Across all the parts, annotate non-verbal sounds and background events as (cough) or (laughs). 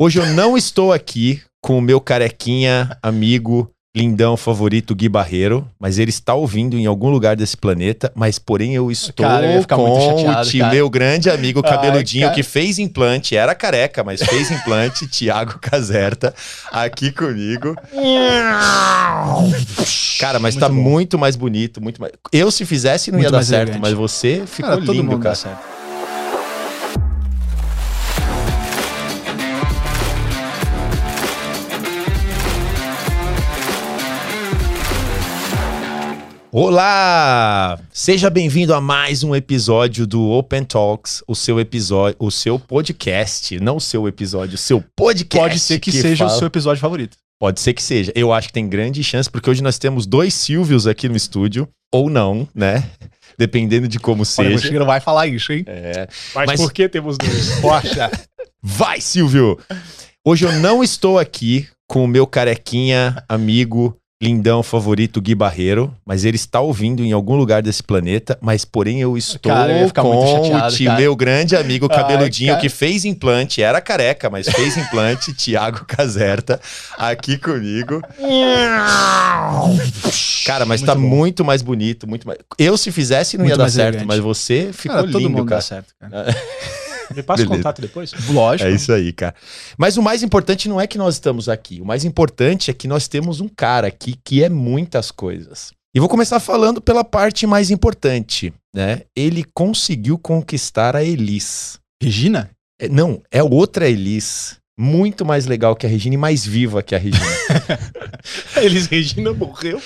Hoje eu não estou aqui com o meu carequinha, amigo, lindão favorito Gui Barreiro, mas ele está ouvindo em algum lugar desse planeta, mas porém eu estou Cara, eu com muito chateado, o ti- meu grande amigo Ai, cabeludinho cara. que fez implante, era careca, mas fez implante, (laughs) Tiago Caserta, aqui comigo. Cara, mas Muito tá bom. muito mais bonito, muito mais. Eu se fizesse não Muito ia dar certo, elegante. mas você ficou Cara, lindo, cara. Olá! Seja bem-vindo a mais um episódio do Open Talks, o seu episódio, o seu podcast, não o seu episódio, o seu podcast. Pode ser que, seja fala- o seu episódio favorito. Pode ser que seja. Eu acho que tem grande chance, porque hoje nós temos dois Silvios aqui no estúdio, ou não, né? (laughs) Dependendo de como Olha, o seja. Chico não vai falar isso, hein? É. Mas, Mas- por que temos dois? (laughs) Poxa. Vai, Silvio! Hoje eu não estou aqui com o meu carequinha, amigo, lindão favorito Gui Barreiro, mas ele está ouvindo em algum lugar desse planeta, mas porém eu estou Cara, eu com muito chateado, o ti- meu grande amigo (laughs) Ai, cabeludinho cara. que fez implante, era careca, mas fez implante, (laughs) Tiago Caserta, aqui comigo. Cara, mas Muito tá bom. muito mais bonito, muito mais. Eu se fizesse não Muito ia dar certo, elegante. mas você ficou Cara, todo lindo, cara. dá certo, cara. (laughs) Me passa o Beleza. contato depois. Lógico. É isso aí, cara. Mas o mais importante não é que nós estamos aqui. O mais importante é que nós temos um cara aqui que é muitas coisas. E vou começar falando pela parte mais importante, né? Ele conseguiu conquistar a Elis. Regina? É, não, é outra Elis. Muito mais legal que a Regina e mais viva que a Regina. (laughs) Elis Regina morreu.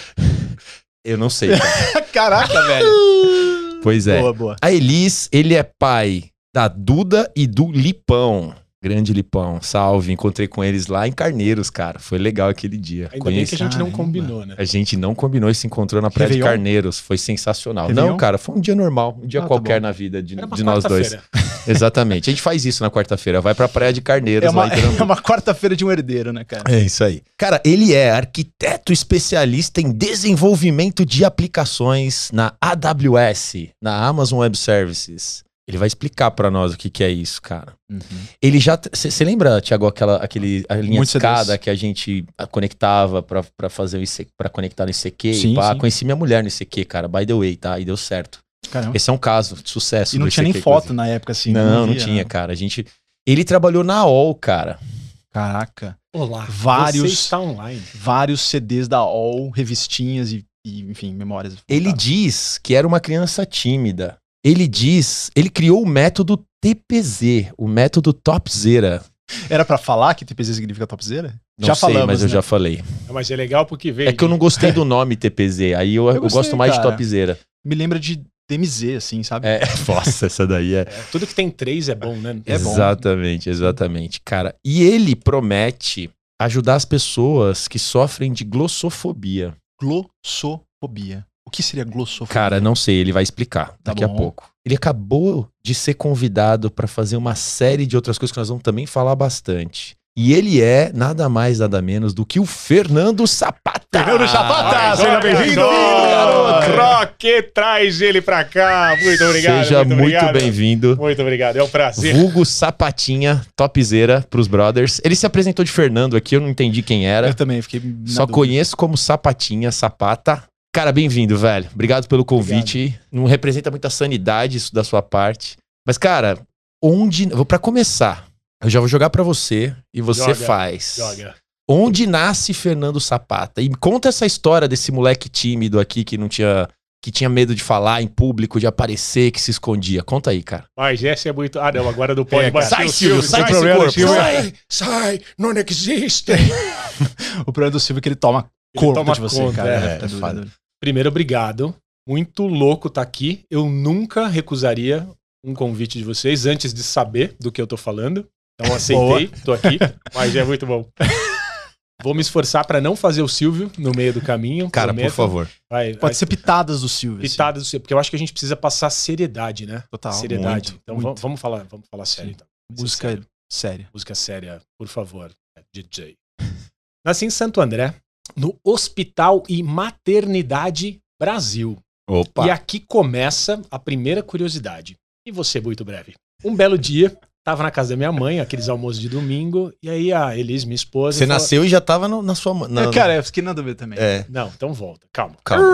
Eu não sei. cara. (laughs) Caraca, velho. Pois é. Boa, boa. A Elis, ele é pai da Duda e do Lipão. Grande Lipão, salve. Encontrei com eles lá em Carneiros, cara. Foi legal aquele dia. Ainda bem que a gente não combinou, né? A gente não combinou e se encontrou na Praia de? Carneiros. Foi sensacional. Réveillon? Não, cara, foi um dia normal. Um dia Ah, tá qualquer bom. na vida de, de nós dois. (laughs) Exatamente. A gente faz isso na quarta-feira. Vai pra Praia de Carneiros É uma, (laughs) é uma quarta-feira de um herdeiro, né, cara? É isso aí. Cara, ele é arquiteto especialista em desenvolvimento de aplicações na AWS, na Amazon Web Services. Ele vai explicar pra nós o que, que é isso, cara. Uhum. Ele já. Você lembra, Tiago, aquela aquele, a linha Muitos de escada que a gente conectava pra, pra fazer o IC, pra conectar no ICQ? Sim, pá? sim. Conheci minha mulher no ICQ, cara, by the way, tá? E deu certo. Caramba. Esse é um caso de sucesso. E não tinha nem ICQ, foto inclusive. na época, assim. Não, não via, tinha, né? cara. A gente. Ele trabalhou na OL, cara. Caraca. Olá. Vários- Você está online. Vários CDs da OL, revistinhas e, e, enfim, memórias. Ele diz que era uma criança tímida. Ele diz, ele criou o método TPZ, o método Topzera. Era pra falar que TPZ significa topzera? Não já sei, falamos, mas eu né? já falei. Mas é legal porque veio. É que eu não gostei do nome TPZ, aí eu, eu gostei, gosto mais de cara. Topzera. Me lembra de DMZ, assim, sabe? É, (laughs) nossa, essa daí é. É, tudo que tem três é bom, né? É bom. exatamente, exatamente, cara. E ele promete ajudar as pessoas que sofrem de glossofobia. Glossofobia. O que seria glossofobia? Cara, não sei, ele vai explicar Tá daqui a bom. pouco. Ele acabou de ser convidado para fazer uma série de outras coisas que nós vamos também falar bastante. E ele é nada mais, nada menos do que o Fernando Sapata. Fernando Sapata, seja bem-vindo. Croque, traz ele pra cá. Muito obrigado. Seja muito, obrigado. bem-vindo. Muito obrigado. É um prazer. Vulgo Sapatinha, topzera pros brothers. Ele se apresentou de Fernando aqui, eu não entendi quem era. Eu também fiquei. na Só dúvida. conheço como Sapatinha, Sapata. Cara, bem-vindo, velho. Obrigado pelo convite. Não representa muita sanidade isso da sua parte. Mas, cara, onde. Vou para começar. Eu já vou jogar pra você e você Joga, faz. Joga. Onde nasce Fernando Sapata? E conta essa história desse moleque tímido aqui que não tinha. Que tinha medo de falar em público, de aparecer, que se escondia. Conta aí, cara. Mas essa é muito. Ah, não, agora não (laughs) pode É, mais. sai, O Silvio, sai desse problema, corpo, Silvio. sai. sai, não existe. (laughs) O problema do Silvio é que ele toma Ele corpo toma de você, conta, cara. é, é foda. duro. Primeiro, obrigado. Muito louco tá aqui. Eu nunca recusaria um convite de vocês antes de saber do que eu tô falando. Então (laughs) aceitei, tô aqui, mas é muito bom. (laughs) Vou me esforçar pra não fazer o Silvio no meio do caminho. Cara, prometo. por favor. Vai, Pode vai ser pitadas do Silvio. assim. pitada do Silvio, porque eu acho que a gente precisa passar seriedade, né? Total. seriedade. muito, então muito. vamos- falar, vamos falar sério. Então. Música sério. séria. Música séria, por favor, DJ. (laughs) Nasci em Santo André, no Hospital e Maternidade Brasil. Opa. E aqui começa a primeira curiosidade. E você, muito breve. Um belo dia, tava na casa da minha mãe, aqueles almoços de domingo, e aí a Elis, minha esposa. Você falou- nasceu e já tava no- na sua mãe. É, cara, eu fiquei nada a ver também. É. Não, então volta, calma. Calma.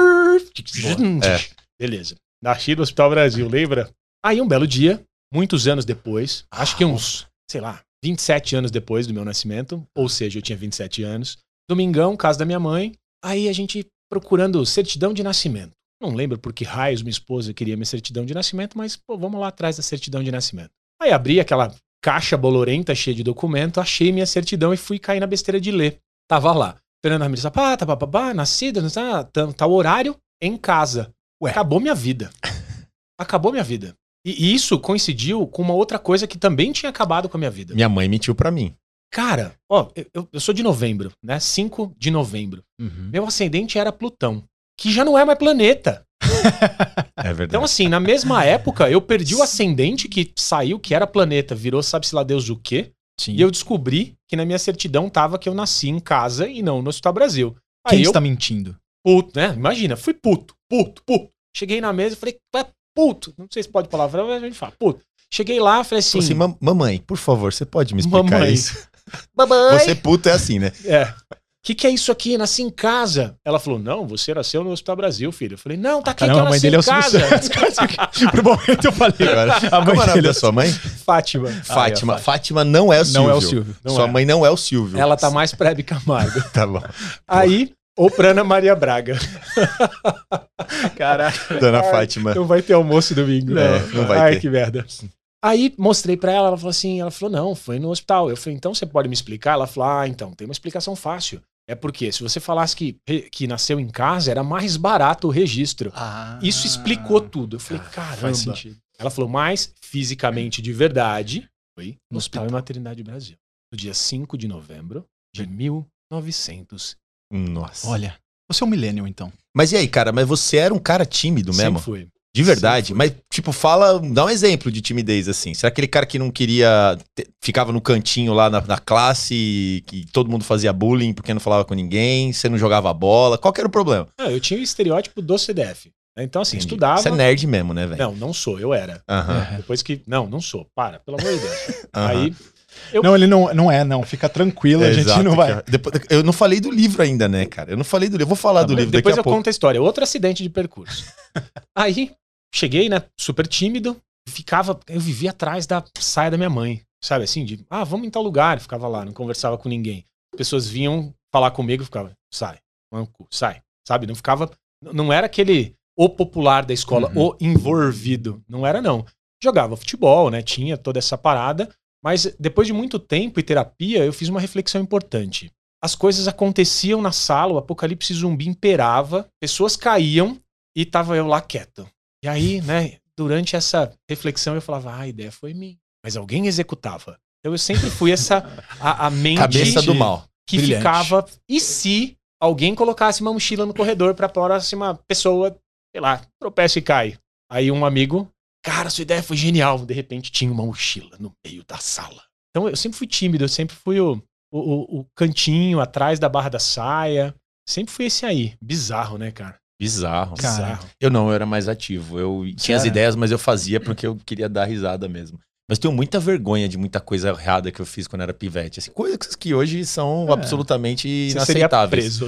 É. Beleza. Nasci no Hospital Brasil, lembra? Aí um belo dia, muitos anos depois, acho que uns, sei lá, 27 anos depois do meu nascimento, ou seja, eu tinha 27 anos, domingão, casa da minha mãe, aí a gente procurando certidão de nascimento. Não lembro por que raios minha esposa queria minha certidão de nascimento, mas pô, vamos lá atrás da certidão de nascimento. Aí abri aquela caixa bolorenta cheia de documento, achei minha certidão e fui cair na besteira de ler. Tava lá. Fernando Ramirez Zapata, bababá, nascida, tá, tá, tá o horário em casa. Ué. Acabou minha vida. (laughs) Acabou minha vida. E isso coincidiu com uma outra coisa que também tinha acabado com a minha vida. Minha mãe mentiu pra mim. Cara, ó, eu, eu sou de novembro, né? 5 de novembro. Uhum. Meu ascendente era Plutão, que já não é mais planeta. (laughs) É verdade. Então, assim, na mesma época, eu perdi o ascendente que saiu, que era planeta, virou sabe-se lá Deus o quê. Sim. E eu descobri que na minha certidão tava que eu nasci em casa e não no Hospital Brasil. Quem Aí eu, está mentindo? puto, né? Imagina, fui puto, puto, puto. Cheguei na mesa e falei, é puto. Não sei se pode palavrão, mas a gente fala, puto. Cheguei lá, falei assim, Falei assim, "Mam- mamãe, por favor, você pode me explicar Mamãe. isso? Mamãe, Você puto é assim, né? É. O que, que é isso aqui? Nasci em casa. Ela falou: Não, você nasceu no Hospital Brasil, filho. Eu falei: Não, tá aqui Caramba, que eu a mãe nasci dele é em o Silvio casa. Um (laughs) momento eu falei. Agora, A mãe como é dele é sua mãe? Fátima. Fátima. é, Fátima não é o Silvio. Não é o Silvio. Não sua é. mãe não é o Silvio. Ela tá mais pra Hebe Camargo. (laughs) Tá bom. Aí, ou pra Ana Maria Braga. (laughs) Caraca. Dona Ai, Fátima. Não vai ter almoço domingo. É, não vai Ai, ter. que merda. Aí mostrei pra ela, ela falou assim, ela falou, não, foi no hospital. Eu falei, então você pode me explicar? Ela falou, ah, então, tem uma explicação fácil. É porque se você falasse que, que nasceu em casa, era mais barato o registro. Ah, Isso explicou tudo. Eu falei, caramba. Faz sentido. Ela falou, mas fisicamente de verdade, foi no Hospital e. Maternidade Brasil. No dia 5 de novembro de 1900. Nossa. Olha, você é um millennial, então. Mas e aí, cara? Mas você era um cara tímido mesmo? Sempre fui. De verdade? Sempre Mas, tipo, fala, dá um exemplo de timidez, assim. Será aquele cara que não queria. te- ficava no cantinho lá na, na classe, que todo mundo fazia bullying porque não falava com ninguém, você não jogava bola? Qual que era o problema? Ah, eu tinha o estereótipo do CDF. né? Então, assim, Entendi. estudava. Você é nerd mesmo, né, velho? Não, não sou, eu era. Aham. É. (laughs) Depois que. Não, não sou. Para, pelo amor de Deus. (laughs) Aí. Eu- Não, ele não, não é, não. Fica tranquilo, a gente Exato, não vai. cara. Depois- eu não falei do livro ainda, né, cara? Eu não falei do livro. Eu vou falar Tá do livro Depois daqui a eu pouco. conto a história. Outro acidente de percurso. (laughs) Aí, cheguei, né? Super tímido. Ficava. Eu vivia atrás da saia da minha mãe. Sabe assim? De, ah, vamos em tal lugar. Ficava lá, não conversava com ninguém. As pessoas vinham falar comigo e ficava, sai, manco, sai. Sabe? Não ficava. Não era aquele o popular da escola, Uhum. o envolvido. Não era, não. Jogava futebol, né? Tinha toda essa parada. Mas depois de muito tempo e terapia, eu fiz uma reflexão importante. As coisas aconteciam na sala, o apocalipse zumbi imperava, pessoas caíam e tava eu lá quieto. E aí, né, durante essa reflexão eu falava, ah, a ideia foi minha. Mas alguém executava. Então eu sempre fui essa, a, a mente Cabeça do mal. que Brilhante. ficava. E se alguém colocasse uma mochila no corredor pra próxima pessoa, sei lá, tropeça e cai? Aí um amigo, cara, sua ideia foi genial. De repente tinha uma mochila no meio da sala. Então eu sempre fui tímido, eu sempre fui o, o- o cantinho atrás da barra da saia. Sempre fui esse aí. Bizarro, né, cara? Bizarro. Cara, Bizarro. Eu não, eu era mais ativo. Eu tinha as ideias, mas eu fazia porque eu queria dar risada mesmo. Mas tenho muita vergonha de muita coisa errada que eu fiz quando era pivete. Assim, coisas que hoje são É. absolutamente Você seria inaceitáveis. preso.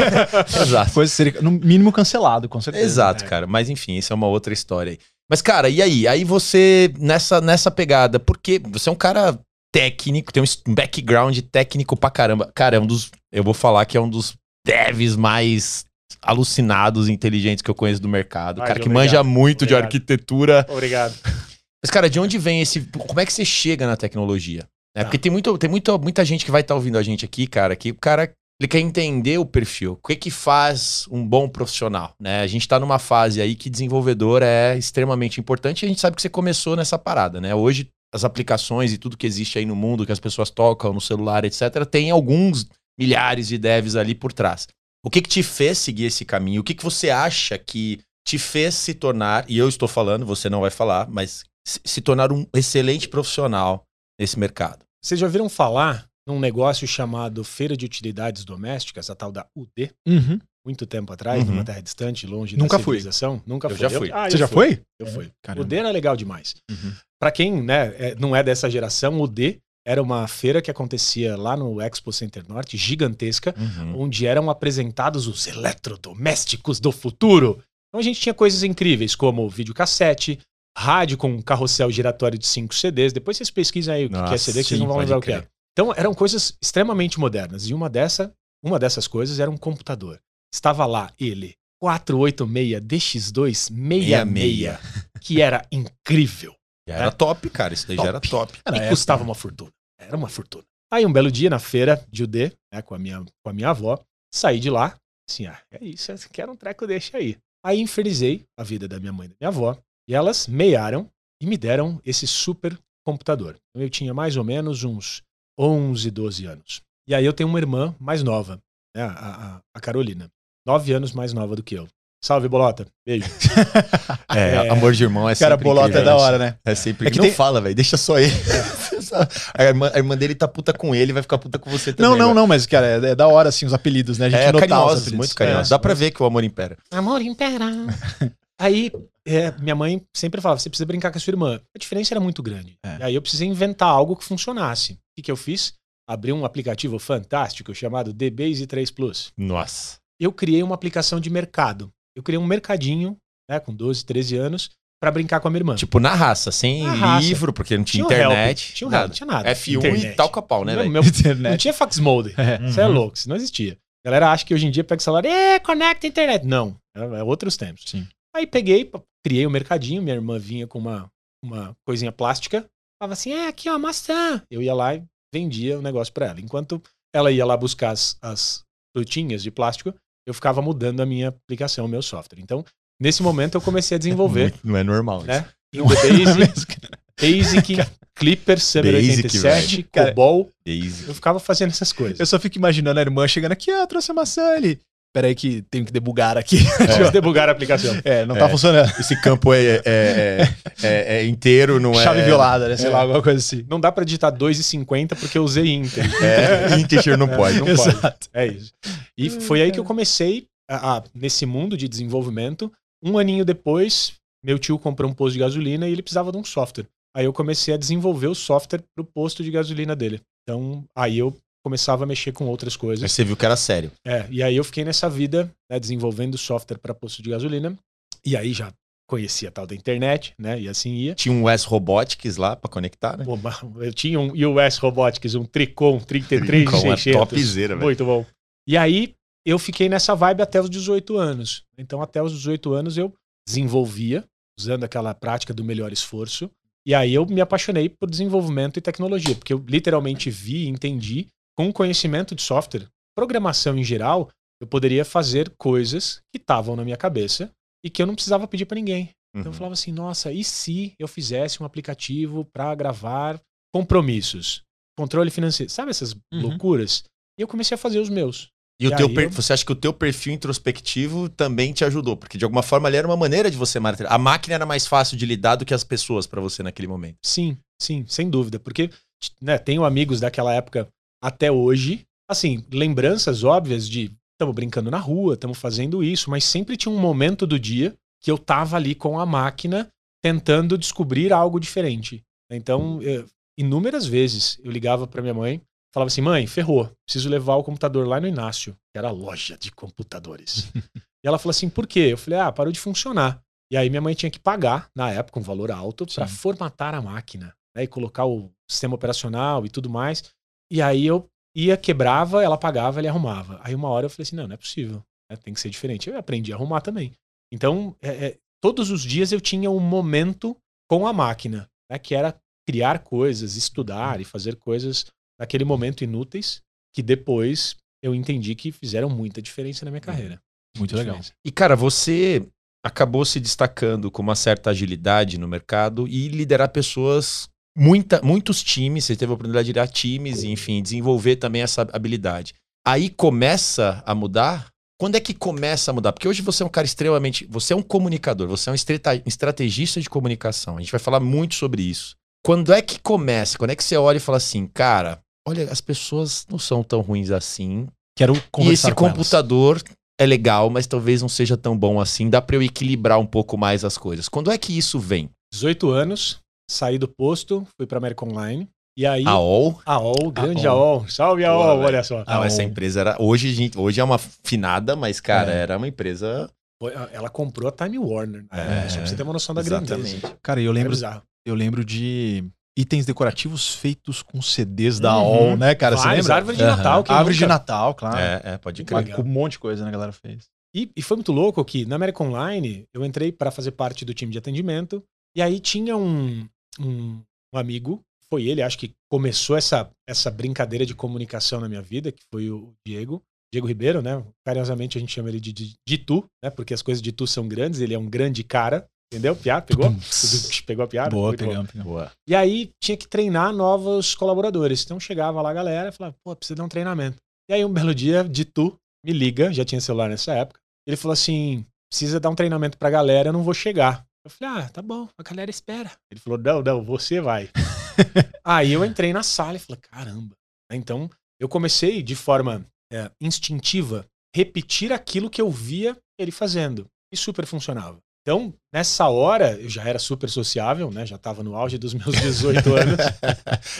(laughs) Exato. Coisa seria, no mínimo, cancelado, com certeza. Exato, É. cara. Mas enfim, isso é uma outra história aí. Mas, cara, e aí? Aí você, nessa, nessa pegada, porque você é um cara técnico, tem um background técnico pra caramba. Cara, é um dos. Eu vou falar que é um dos devs mais alucinados inteligentes que eu conheço do mercado. Ai, cara que obrigado. manja muito de Obrigado. arquitetura. Obrigado. Mas, cara, de onde vem esse. Como é que você chega na tecnologia? É, Tá. Porque tem, muito, tem muito, muita gente que vai estar ouvindo a gente aqui, cara, que o cara ele quer entender o perfil. O que que faz um bom profissional, né? A gente tá numa fase aí que desenvolvedor é extremamente importante e a gente sabe que você começou nessa parada, né? Hoje as aplicações e tudo que existe aí no mundo, que as pessoas tocam no celular, etc, tem alguns milhares de devs ali por trás. O que que te fez seguir esse caminho? O que que você acha que te fez se tornar, e eu estou falando, você não vai falar, mas se- tornar um excelente profissional nesse mercado? Vocês já ouviram falar num negócio chamado Feira de Utilidades Domésticas, a tal da UD? Uhum. Muito tempo atrás, Uhum. numa terra distante, longe Nunca da fui. civilização. Nunca Eu fui. já fui. Ah, Você eu já fui. foi? Eu fui. Caramba. UD era legal demais. Uhum. Pra quem né, é- não é dessa geração, o D era uma feira que acontecia lá no Expo Center Norte, gigantesca, Uhum. onde eram apresentados os eletrodomésticos do futuro. Então a gente tinha coisas incríveis, como videocassete, rádio com um carrossel giratório de 5 CDs. Depois vocês pesquisam aí o que que é Nossa, CD, que vocês sim, não vão lembrar o que é. Então eram coisas extremamente modernas. E uma, dessa, uma dessas coisas era um computador. Estava lá ele, 486 DX2 66, que era incrível. Já era top, cara. Isso daí já era top. Era e época. custava uma fortuna. Era uma fortuna. Aí um belo dia na feira de UD, né, com, a minha, com a minha avó, saí de lá, assim, ah, é isso, quero um treco desse aí. Aí infernizei a vida da minha mãe e da minha avó, e elas meiaram e me deram esse super computador. Então, Eu tinha mais ou menos uns 11, 12 anos. E aí eu tenho uma irmã mais nova, né, a, a- a Carolina, nove anos mais nova do que eu. Salve, Bolota. Beijo. (laughs) É, É. amor de irmão é Cara, sempre bolota incrível, é da né? hora, né? É sempre É que Não tem- fala, velho. Deixa só ele. (laughs) a, irmã, a irmã dele tá puta com ele, vai ficar puta com você também. Não, não, velho. não, mas, cara, é, é da hora, assim, os apelidos, né? A gente É carinhosos, apelidos. muito carinhosos. É. Dá pra ver que o amor impera. Amor impera. (laughs) Aí, é, minha mãe sempre falava: você precisa brincar com a sua irmã. A diferença era muito grande. É. E aí eu precisei inventar algo que funcionasse. O que, que eu fiz? Abri um aplicativo fantástico chamado DBase 3 Plus. Nossa. Eu criei uma aplicação de mercado. Eu criei um mercadinho, né, com 12, 13 anos, pra brincar com a minha irmã. Tipo, na raça, sem Na raça. livro, porque não tinha, um help, internet. Tinha um nada. help, tinha nada. F1 e Internet. tal com a pau, né, velho? (laughs) não Internet. tinha fax mode. É. Isso é Uhum. louco, isso não existia. A galera acha que hoje em dia pega o celular, é, conecta a internet. Não, é, é outros tempos. Sim. Aí peguei, criei o mercadinho, minha irmã vinha com uma, uma coisinha plástica, falava assim, é, aqui ó, maçã. Eu ia lá e vendia o negócio pra ela. Enquanto ela ia lá buscar as, as frutinhas de plástico, eu ficava mudando a minha aplicação, o meu software. Então, nesse momento eu comecei a desenvolver, (laughs) Não é normal né? isso. The Basic, Basic, Clipper, Summer Basic, 87, velho. Cara, Cobol. Eu ficava fazendo essas coisas. Eu só fico imaginando a irmã chegando aqui, ah, trouxe a maçã ali. Peraí que tenho que debugar aqui. (laughs) Deixa eu debugar a (laughs) aplicação. É, não tá É. funcionando. Esse campo é, é, é, é- é inteiro, não é. Chave violada, né? Sei É. lá, alguma coisa assim. Não dá pra digitar 2,50 porque eu usei Inter. É, (laughs) integer não pode. Não pode. Exato. É isso. E foi aí que eu comecei a- a- nesse mundo de desenvolvimento. Um aninho depois, meu tio comprou um posto de gasolina e ele precisava de um software. Aí eu comecei a desenvolver o software pro posto de gasolina dele. Então, aí eu começava a mexer com outras coisas. você viu que era sério. É, e aí eu fiquei nessa vida, né, desenvolvendo software para posto de gasolina. E aí já conhecia a tal da internet, né? E assim ia. Tinha um Wes Robotics lá pra conectar, né? Pô, Eu tinha um US Robotics, um Tricom 33 Com uma 600. topzera, velho. Muito bom. E aí eu fiquei nessa vibe até os 18 anos. Então até os 18 anos eu desenvolvia, usando aquela prática do melhor esforço. E aí eu me apaixonei por desenvolvimento e tecnologia, porque eu literalmente vi e entendi, com conhecimento de software, programação em geral, eu poderia fazer coisas que estavam na minha cabeça e que eu não precisava pedir para ninguém. Então eu Uhum. falava assim, nossa, e se eu fizesse um aplicativo para gravar compromissos, controle financeiro, sabe essas Uhum. loucuras? E eu comecei a fazer os meus. E o E teu aí per- eu- você acha que o teu perfil introspectivo também te ajudou? Porque de alguma forma ali era uma maneira de você martelar. A máquina era mais fácil de lidar do que as pessoas pra você naquele momento. Sim, sim, sem dúvida, porque né, tenho amigos daquela época até hoje, assim, lembranças óbvias de estamos brincando na rua, estamos fazendo isso, mas sempre tinha um momento do dia que eu tava ali com a máquina tentando descobrir algo diferente. Então, eh, inúmeras vezes eu ligava para minha mãe, falava assim: "Mãe, ferrou, preciso levar o computador lá no Inácio, que era a loja de computadores". (laughs) e ela falou assim: "Por quê?". Eu falei: "Ah, parou de funcionar". E aí minha mãe tinha que pagar, na época, um valor alto para formatar a máquina, né, e colocar o sistema operacional e tudo mais. E aí eu ia, quebrava, ela pagava, ele arrumava. Aí uma hora eu falei assim, não, não é possível, né, tem que ser diferente. Eu aprendi a arrumar também. Então, é, é, todos os dias eu tinha um momento com a máquina, né, que era criar coisas, estudar e fazer coisas naquele momento inúteis, que depois eu entendi que fizeram muita diferença na minha carreira. Muito Muita legal. diferença. E, cara, você acabou se destacando com uma certa agilidade no mercado e liderar pessoas, muita, muitos times, você teve a oportunidade de liderar times, e, enfim, desenvolver também essa habilidade. Aí começa a mudar? Quando é que começa a mudar? Porque hoje você é um cara extremamente. Você é um comunicador, você é um estrategista de comunicação. A gente vai falar muito sobre isso. Quando é que começa? Quando é que você olha e fala assim, cara, olha, as pessoas não são tão ruins assim. Quero E conversar esse com elas. computador é legal, mas talvez não seja tão bom assim. Dá pra eu equilibrar um pouco mais as coisas. Quando é que isso vem? 18 anos, saí do posto, fui pra América Online. E aí. A OL. A OL, grande A AOL. Salve AOL, velho. olha só. Não, essa empresa era. Hoje, gente, hoje é uma finada, mas, cara, É. era uma empresa. Ela comprou a Time Warner. Né? É, Só pra você ter uma noção da grandeza. Exatamente. Cara, eu É lembro, bizarro. eu lembro de itens decorativos feitos com CDs da Uhum. OL, né, cara? Você lembra? árvore de. Natal. quem Árvore de nunca? Natal, claro. É, é, pode crer. Com um monte de coisa, né, a galera fez. E, e foi muito louco que na América Online eu entrei para fazer parte do time de atendimento. E aí tinha um, um, um amigo, foi ele, acho que começou essa, essa brincadeira de comunicação na minha vida, que foi o Diego. Diego Ribeiro, né? Carinhosamente a gente chama ele de, de, de tu, né? Porque as coisas de tu são grandes, ele é um grande cara. Entendeu? Piada, pegou? (laughs) Pegou a piada? Boa, pegamos, pegamos. Boa. E aí tinha que treinar novos colaboradores. Então chegava lá a galera e falava, pô, precisa dar um treinamento. E aí um belo dia, de tu, me liga, já tinha celular nessa época. Ele falou assim: precisa dar um treinamento pra galera, eu não vou chegar. Eu falei, ah, tá bom, a galera espera. Ele falou, não, não, você vai. (laughs) aí eu entrei na sala e falei, caramba. Então eu comecei de forma é, instintiva repetir aquilo que eu via ele fazendo. E super funcionava. Então, nessa hora, eu já era super sociável, né? Já estava no auge dos meus 18 (laughs) anos.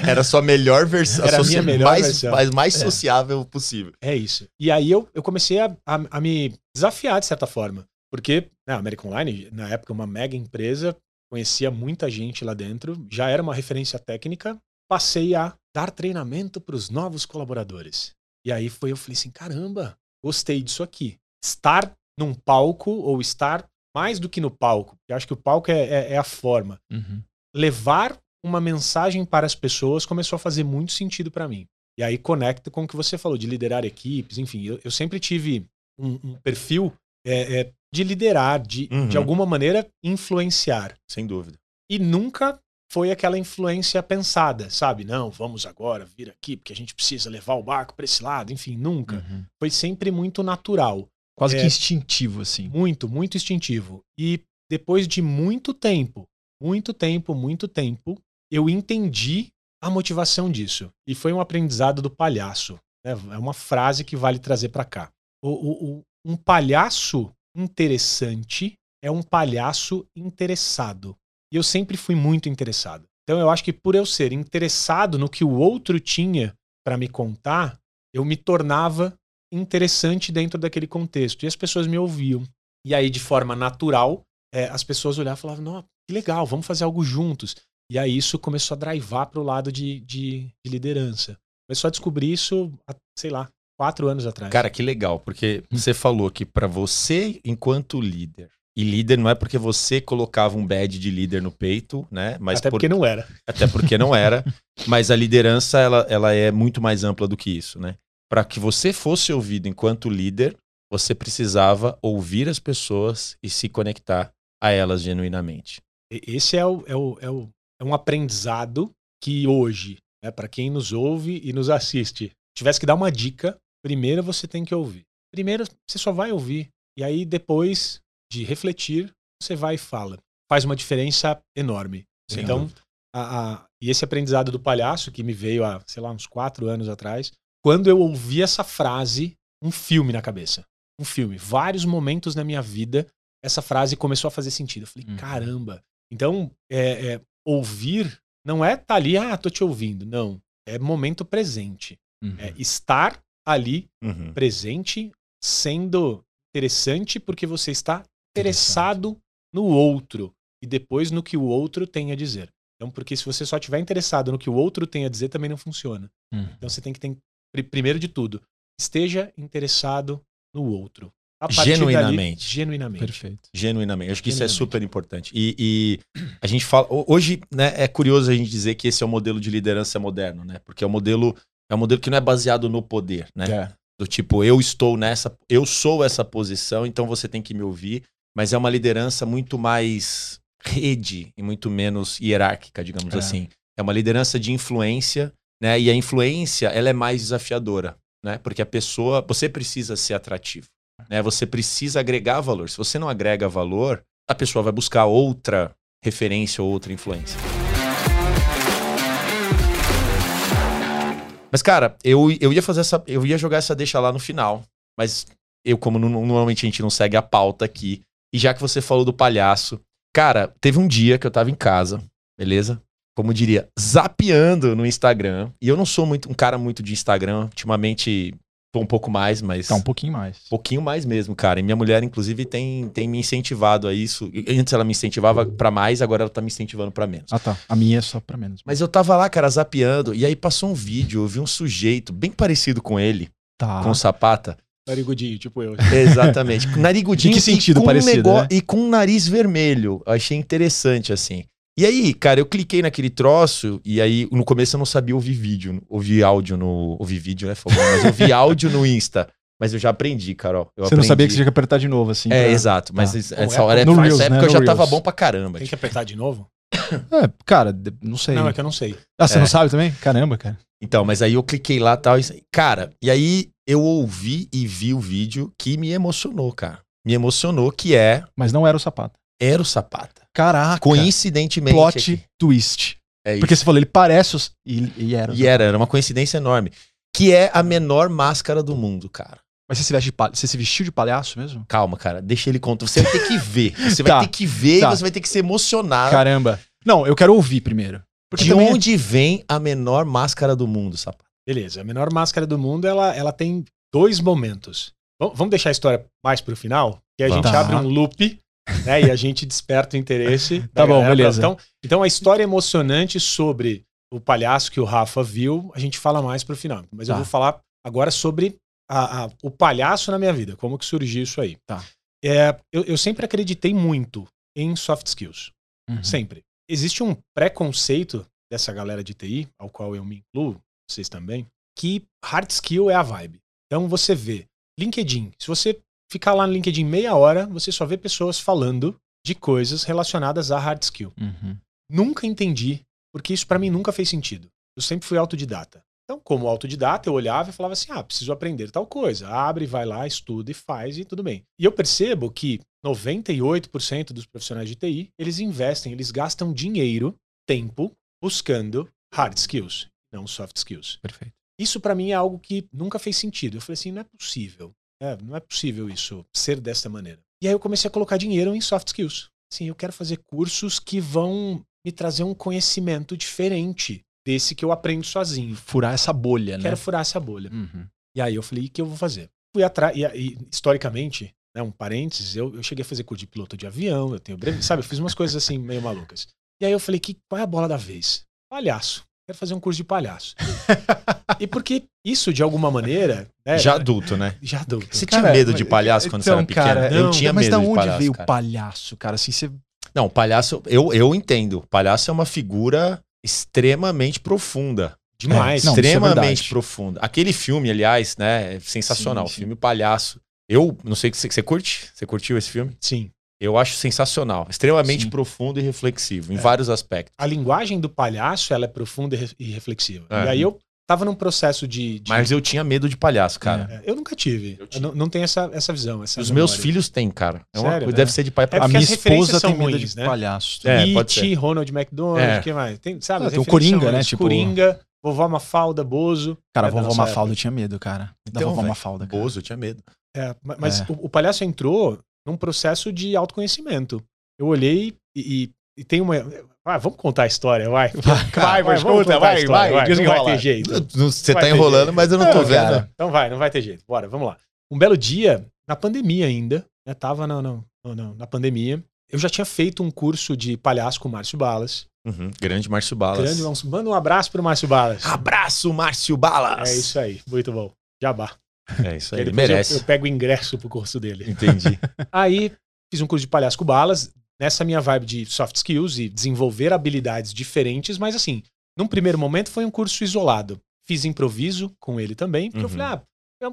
Era a sua melhor versão. Era a minha melhor mais, versão. mais, mais É. sociável possível. É isso. E aí eu, eu comecei a, a, a me desafiar de certa forma. Porque né, a American Online, na época, uma mega empresa, conhecia muita gente lá dentro, já era uma referência técnica. Passei a dar treinamento para os novos colaboradores. E aí foi, eu falei assim: caramba, gostei disso aqui. Estar num palco ou estar mais do que no palco, eu acho que o palco é, é- é a forma. Uhum. levar uma mensagem para as pessoas começou a fazer muito sentido para mim. E aí conecta com o que você falou de liderar equipes, enfim, eu, eu sempre tive um, um perfil é, é, de liderar, de, Uhum. de alguma maneira influenciar. Sem dúvida. E nunca foi aquela influência pensada, sabe? Não, vamos agora vir aqui porque a gente precisa levar o barco para esse lado, enfim, nunca. Uhum. Foi sempre muito natural. Quase É. que instintivo, assim. Muito, muito instintivo. E depois de muito tempo, muito tempo, muito tempo, eu entendi a motivação disso. E foi um aprendizado do palhaço. né? É uma frase que vale trazer para cá. O, o- o- um palhaço interessante é um palhaço interessado. E eu sempre fui muito interessado. Então eu acho que por eu ser interessado no que o outro tinha para me contar, eu me tornava interessante dentro daquele contexto. E as pessoas me ouviam. E aí, de forma natural, é, as pessoas olhavam e falavam: Não, que legal, vamos fazer algo juntos. E aí isso começou a drivar para o lado de, de, de liderança. Começou a descobrir isso, sei lá, quatro anos atrás. Cara, que legal, porque você falou que pra você, enquanto líder, e líder não é porque você colocava um badge de líder no peito, né? Mas Até por- porque não era. até porque não era. (laughs) mas a liderança, ela, ela é muito mais ampla do que isso, né? Para que você fosse ouvido enquanto líder, você precisava ouvir as pessoas e se conectar a elas genuinamente. Esse é, o, é, o, é, o, é um aprendizado que hoje, né, para quem nos ouve e nos assiste, tivesse que dar uma dica, primeiro você tem que ouvir. Primeiro você só vai ouvir. E aí depois de refletir, você vai e fala. Faz uma diferença enorme. Sem então, a- a- e esse aprendizado do palhaço, que me veio há, sei lá, uns quatro anos atrás, quando eu ouvi essa frase, um filme na cabeça. Um filme. Vários momentos na minha vida, essa frase começou a fazer sentido. Eu falei, Uhum. caramba. Então, é, é, ouvir não é estar ali, ah, tô te ouvindo. Não. É momento presente. Uhum. É estar ali, Uhum. presente, sendo interessante porque você está interessado no outro e depois no que o outro tem a dizer. Então, porque se você só estiver interessado no que o outro tem a dizer, também não funciona. Uhum. Então você tem que ter, pri- primeiro de tudo, esteja interessado no outro. Genuinamente. Dali, genuinamente. Perfeito. Genuinamente. Acho que isso é super importante. E, e a gente fala. ho- Hoje, né, é curioso a gente dizer que esse é o modelo de liderança moderno, né? Porque é um modelo, é um modelo que não é baseado no poder, né? É. Do tipo, eu estou nessa, eu sou essa posição, então você tem que me ouvir. Mas é uma liderança muito mais rede e muito menos hierárquica, digamos É. assim. É uma liderança de influência, né? E a influência, ela é mais desafiadora, né? Porque a pessoa, você precisa ser atrativo, né? Você precisa agregar valor. Se você não agrega valor, a pessoa vai buscar outra referência ou outra influência. Mas, cara, eu, eu ia fazer essa. Eu ia jogar essa deixa lá no final. Mas eu, como normalmente a gente não segue a pauta aqui, e já que você falou do palhaço, cara, teve um dia que eu tava em casa, beleza? como diria, zapeando no Instagram. E eu não sou muito um cara muito de Instagram. Ultimamente um pouco mais, mas. Tá um pouquinho mais. Um pouquinho mais mesmo, cara. E minha mulher, inclusive, tem, tem me incentivado a isso. E Antes ela me incentivava pra mais, agora ela tá me incentivando pra menos. Ah, tá. A minha é só pra menos. Mas eu tava lá, cara, zapeando, e aí passou um vídeo, eu vi um sujeito bem parecido com ele, Tá. com o Sapata. Narigudinho, tipo eu. (laughs) Exatamente. (laughs) Narigudinho De que sentido e com parecido, né? E com um nariz vermelho. Eu achei interessante, assim. E aí, cara, eu cliquei naquele troço e aí no começo eu não sabia ouvir vídeo, ouvir áudio no. Ouvir vídeo, né? Fogo, mas eu ouvi (laughs) áudio no Insta. Mas eu já aprendi, Carol. Eu Você não aprendi. sabia que você tinha que apertar de novo, assim. É, pra- exato. Mas Tá. essa Bom, é hora, no nessa Reels, época né? eu já No tava bom pra caramba. Tem que apertar de novo? É, cara, de- não sei. Não, é que eu não sei. Ah, você É. não sabe também? Caramba, cara. Então, mas aí eu cliquei lá e tal. e- Cara, e aí eu ouvi e vi o vídeo que me emocionou, cara. Me emocionou, que é Mas não era o sapato. Era o Sapata. Caraca. Coincidentemente. Plot aqui. twist. É isso. Porque você falou, ele parece os... E, e era. E era, era uma coincidência enorme. Que é a menor máscara do mundo, cara. Mas você se, veste de você se vestiu de palhaço mesmo? Calma, cara. Deixa ele contar. Você vai ter que ver. (laughs) Você vai Tá. ter que ver Tá. e você vai ter que se emocionar. Caramba. Não, eu quero ouvir primeiro. Porque de também- onde vem a menor máscara do mundo, Sapata? Beleza, a menor máscara do mundo, ela, ela tem dois momentos. Vam- Vamos deixar a história mais pro final? Que a Vamos. gente Tá. abre um loop, né? e a gente desperta o interesse. Tá bom, galera. beleza. Então, então, a história emocionante sobre o palhaço que o Rafa viu, a gente fala mais pro final. Mas eu Tá. vou falar agora sobre a- a- o palhaço na minha vida, como que surgiu isso aí. Tá. É, eu, eu sempre acreditei muito em soft skills. Uhum. Sempre. Existe um preconceito dessa galera de TI, ao qual eu me incluo, vocês também, que hard skill é a vibe. Então você vê LinkedIn. Se você ficar lá no LinkedIn meia hora, você só vê pessoas falando de coisas relacionadas a hard skill. Uhum. Nunca entendi, porque isso pra mim nunca fez sentido. Eu sempre fui autodidata. Então, como autodidata, eu olhava e falava assim: ah, preciso aprender tal coisa. Abre, vai lá, estuda e faz e tudo bem. E eu percebo que 98% dos profissionais de TI, eles investem, eles gastam dinheiro, tempo, buscando hard skills, não soft skills. Perfeito. Isso pra mim é algo que nunca fez sentido. Eu falei assim, não é possível. É, não é possível isso ser dessa maneira. E aí eu comecei a colocar dinheiro em soft skills. Sim, eu quero fazer cursos que vão me trazer um conhecimento diferente desse que eu aprendo sozinho. Furar essa bolha, né? Quero furar essa bolha. Uhum. E aí eu falei, o que eu vou fazer? Fui atrás, e, e, historicamente, né, um parênteses, eu, eu cheguei a fazer curso de piloto de avião, eu tenho breve, sabe, eu fiz umas coisas assim meio malucas. E aí eu falei, que, qual é a bola da vez? Palhaço. Quero fazer um curso de palhaço. (laughs) e porque isso, de alguma maneira. né, Já adulto, né? já adulto. Você Cara, tinha medo de mas- palhaço quando você então, era pequeno? cara, eu não, tinha Mas medo da de onde palhaço, veio o palhaço, cara? Assim, você... Não, palhaço, eu, eu entendo. Palhaço é uma figura extremamente profunda. Demais. Não, isso é extremamente verdade. profunda. Aquele filme, aliás, né, é sensacional. Sim, sim. Filme Palhaço. Eu não sei se você curte. Você curtiu esse filme? Sim. Eu acho sensacional. Extremamente Sim. profundo e reflexivo, em É. vários aspectos. A linguagem do palhaço, ela é profunda e re- e reflexiva. É. E aí eu tava num processo de. de- Mas eu tinha medo de palhaço, cara. É, eu nunca tive. Eu Eu tive. não, não tenho essa, essa visão. Essa Os meus memória. filhos têm, cara. É uma Sério, coisa, né? deve ser de pai pra É a minha esposa tem medo ruins, de né? palhaço. É, pode It, Ronald McDonald, É. que mais? Tem, sabe, Ah, tem o Coringa, né? Tipo- Coringa, Vovó Mafalda, Bozo. Cara, É vovó Mafalda eu tinha medo, cara. Da Então, vovó velho, Mafalda, cara. Bozo, eu tinha medo. É, ma- mas É. O, o palhaço entrou num processo de autoconhecimento. Eu olhei e, e- e tem uma. Ah, vamos contar a história, vai. (laughs) Vai, vai, vamos conta, vai, história, vai, Não vai desenrola. ter jeito. Você Vai tá enrolando, jeito. mas eu não tô Não, vendo. cara. Então vai, não vai ter jeito. Bora, vamos lá. Um belo dia, na pandemia ainda, né, tava na, na, na, na pandemia, eu já tinha feito um curso de palhaço com o Márcio Balas. Uhum, Grande Márcio Balas. Grande, manda um abraço pro Márcio Balas. Abraço, Márcio Balas! É isso aí, muito bom. Jabá. É isso Aí ele depois eu- merece. Eu, pego o ingresso pro curso dele. Entendi. (laughs) Aí fiz um curso de palhaço com balas, nessa minha vibe de soft skills e desenvolver habilidades diferentes, mas assim, num primeiro momento foi um curso isolado. Fiz improviso com ele também, porque eu Uhum. falei, ah,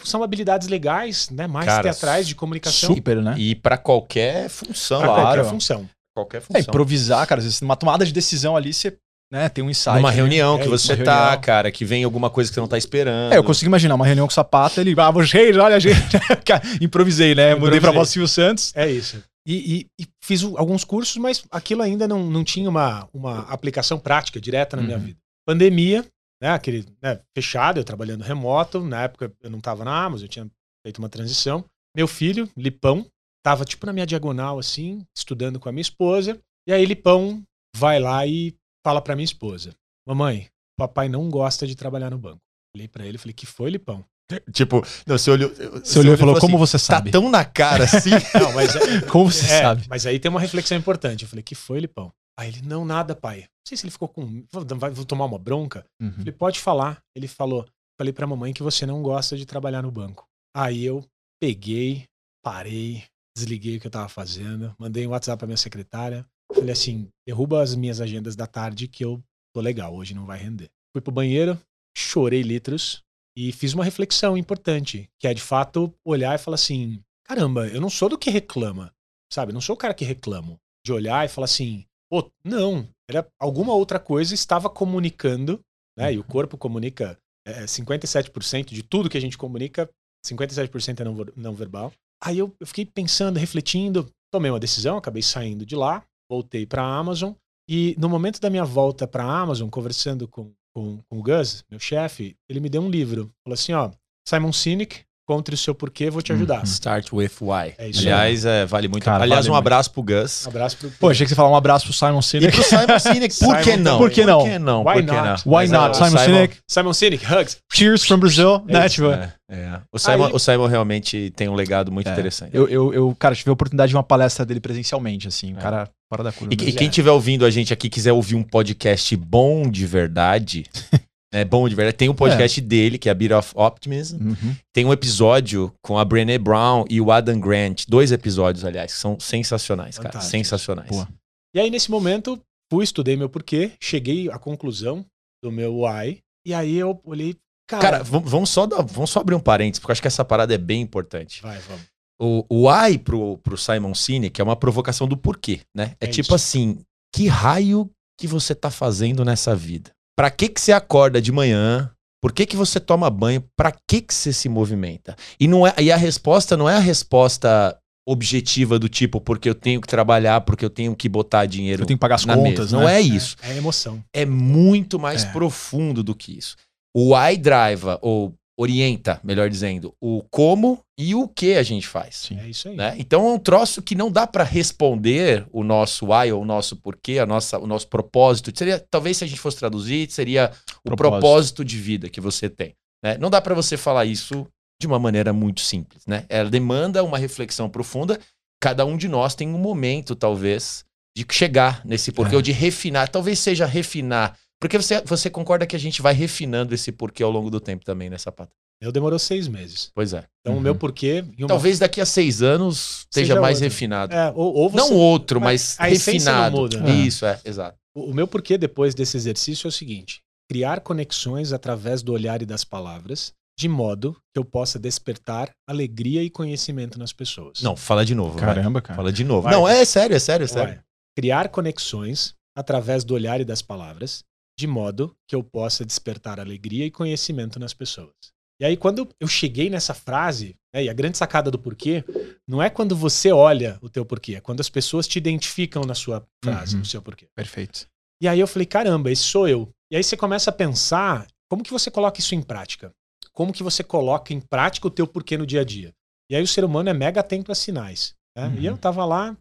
são habilidades legais, né? Mais Cara, teatrais de comunicação Super, né? E pra qualquer função. para claro. qualquer função. Qualquer É, função. improvisar, cara. Às vezes, numa tomada de decisão ali, você né, tem um insight. Numa né? reunião É que isso, você uma tá, reunião. cara, que vem alguma coisa que você não tá esperando. É, eu consigo imaginar uma reunião com o Sapata, ele, ah, vocês, olha, gente. (laughs) Cara, Improvisei, né? Mudei pra Improvisei. voz Silvio Santos. É isso. E, e- e fiz alguns cursos, mas aquilo ainda não, não tinha uma, uma aplicação prática direta na minha Uhum. vida. Pandemia, né, aquele né, fechado, eu trabalhando remoto. Na época eu não estava na Amazon, eu tinha feito uma transição. Meu filho, Lipão, tava tipo na minha diagonal, assim, estudando com a minha esposa. E aí Lipão vai lá e fala pra minha esposa: Mamãe, papai não gosta de trabalhar no banco. Olhei pra ele e falei: Que foi, Lipão? (laughs) Tipo, não, você olhou. Você olhou e falou, como assim, você sabe? Tá tão na cara assim. (laughs) Não, mas, é- (laughs) Como você é, sabe? mas aí tem uma reflexão importante. Eu falei: Que foi, Lipão? Aí ele: Não, nada, pai. Não sei se ele ficou com. Vou, vai- vou tomar uma bronca. Uhum. Falei, pode falar. Ele falou, falei pra mamãe que você não gosta de trabalhar no banco. Aí eu peguei, parei, desliguei o que eu tava fazendo, mandei um WhatsApp pra minha secretária. Falei assim, derruba as minhas agendas da tarde que eu tô legal, hoje não vai render. Fui pro banheiro, chorei litros e fiz uma reflexão importante, que é de fato olhar e falar assim, caramba, eu não sou do que reclama, sabe? Eu não sou o cara que reclamo. De olhar e falar assim, pô, não, era alguma outra coisa estava comunicando, né? E o corpo comunica é, 57% de tudo que a gente comunica, 57% é não, não verbal. Aí eu, eu fiquei pensando, refletindo, tomei uma decisão, acabei saindo de lá, voltei para a Amazon e no momento da minha volta para a Amazon, conversando com, com, com o Gus, meu chefe, ele me deu um livro. Falou assim, ó, Simon Sinek, Contre o seu porquê, vou te ajudar. Uhum. Start with why. É isso aí. Aliás, é, vale muito. Cara, Aliás, vale um muito. abraço pro Gus. Um abraço pro Pô, achei que você ia falar um abraço pro Simon E Sinek. pro Simon Sinek. Por que Simon não? Por que não? Por que não? Why Por que not? não? Why not? ó, Simon, Sinek, Simon Sinek, hugs. cheers from Brazil. É né? Tipo, É, é. O, Simon, Aí- o Simon realmente tem um legado muito É. interessante. eu, eu, eu, cara, tive a oportunidade de uma palestra dele presencialmente, assim. O É. cara fora da curva. E, e quem estiver ouvindo a gente aqui quiser ouvir um podcast bom de verdade, (laughs) é bom de verdade, tem um podcast dele, que é a Bit of Optimism. Uhum. Tem um episódio com a Brené Brown e o Adam Grant. Dois episódios, aliás, que são sensacionais, cara. Fantásticos. Sensacionais. Boa. E aí, nesse momento, fui, estudei meu porquê, cheguei à conclusão do meu why, e aí eu olhei, cara, Cara, vamos, vamos só dar- vamos só abrir um parênteses, porque eu acho que essa parada é bem importante. vai, vamos. O, o why pro, pro Simon Sinek é uma provocação do porquê, né? É, É tipo isso. assim, que raio que você tá fazendo nessa vida? Pra que que você acorda de manhã? Por que que você toma banho? Pra que que você se movimenta? E, não é, e a resposta não é a resposta objetiva do tipo, porque eu tenho que trabalhar, porque eu tenho que botar dinheiro Eu tenho que pagar as contas, mesa. né? Não é isso. É, é emoção. É muito mais É. profundo do que isso. O why drive, ou orienta, melhor dizendo, o como e o que a gente faz Sim. É isso aí. né? Então é um troço que não dá pra responder o nosso why ou o nosso porquê, a nossa, o nosso propósito. Seria, talvez se a gente fosse traduzir, seria o Propósito. propósito, de vida que você tem. né? Não dá pra você falar isso de uma maneira muito simples, né? Ela demanda uma reflexão profunda. Cada um de nós tem um momento, talvez, de chegar nesse porquê É. ou de refinar. Talvez seja refinar. Porque você, você concorda que a gente vai refinando esse porquê ao longo do tempo também nessa pata. Eu demorou seis meses. Pois é. Então, Uhum. o meu porquê... em uma- Talvez daqui a seis anos esteja Seja mais outro. refinado. É, ou, ou você... Não outro, mas mas, a essência não refinado. muda, né? Isso, é, exato. O o meu porquê depois desse exercício é o seguinte: criar conexões através do olhar e das palavras, de modo que eu possa despertar alegria e conhecimento nas pessoas. Não, fala de novo. vai. Caramba, cara. Fala de novo. Vai. Não, é sério, é sério, é sério. Vai. Criar conexões através do olhar e das palavras, de modo que eu possa despertar alegria e conhecimento nas pessoas. E aí, quando eu cheguei nessa frase, né, e a grande sacada do porquê, não é quando você olha o teu porquê, é quando as pessoas te identificam na sua frase, Uhum. no seu porquê. Perfeito. E aí eu falei, caramba, esse sou eu. E aí você começa a pensar, como que você coloca isso em prática? Como que você coloca em prática o teu porquê no dia a dia? E aí o ser humano é mega atento a sinais. né? Uhum. E eu tava lá,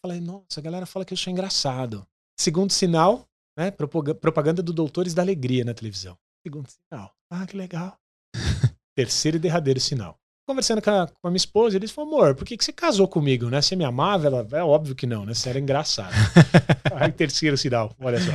falei, nossa, a galera fala que eu sou engraçado. Segundo sinal, né, propaga- propaganda do Doutores da Alegria na televisão. Segundo sinal. Ah, que legal. (laughs) Terceiro e derradeiro sinal. Conversando com a, com a minha esposa, eles falaram, amor, por que, que você casou comigo, né? Você me amava? Ela, é óbvio que não, né? Você era engraçado. (laughs) Aí, terceiro sinal, olha só.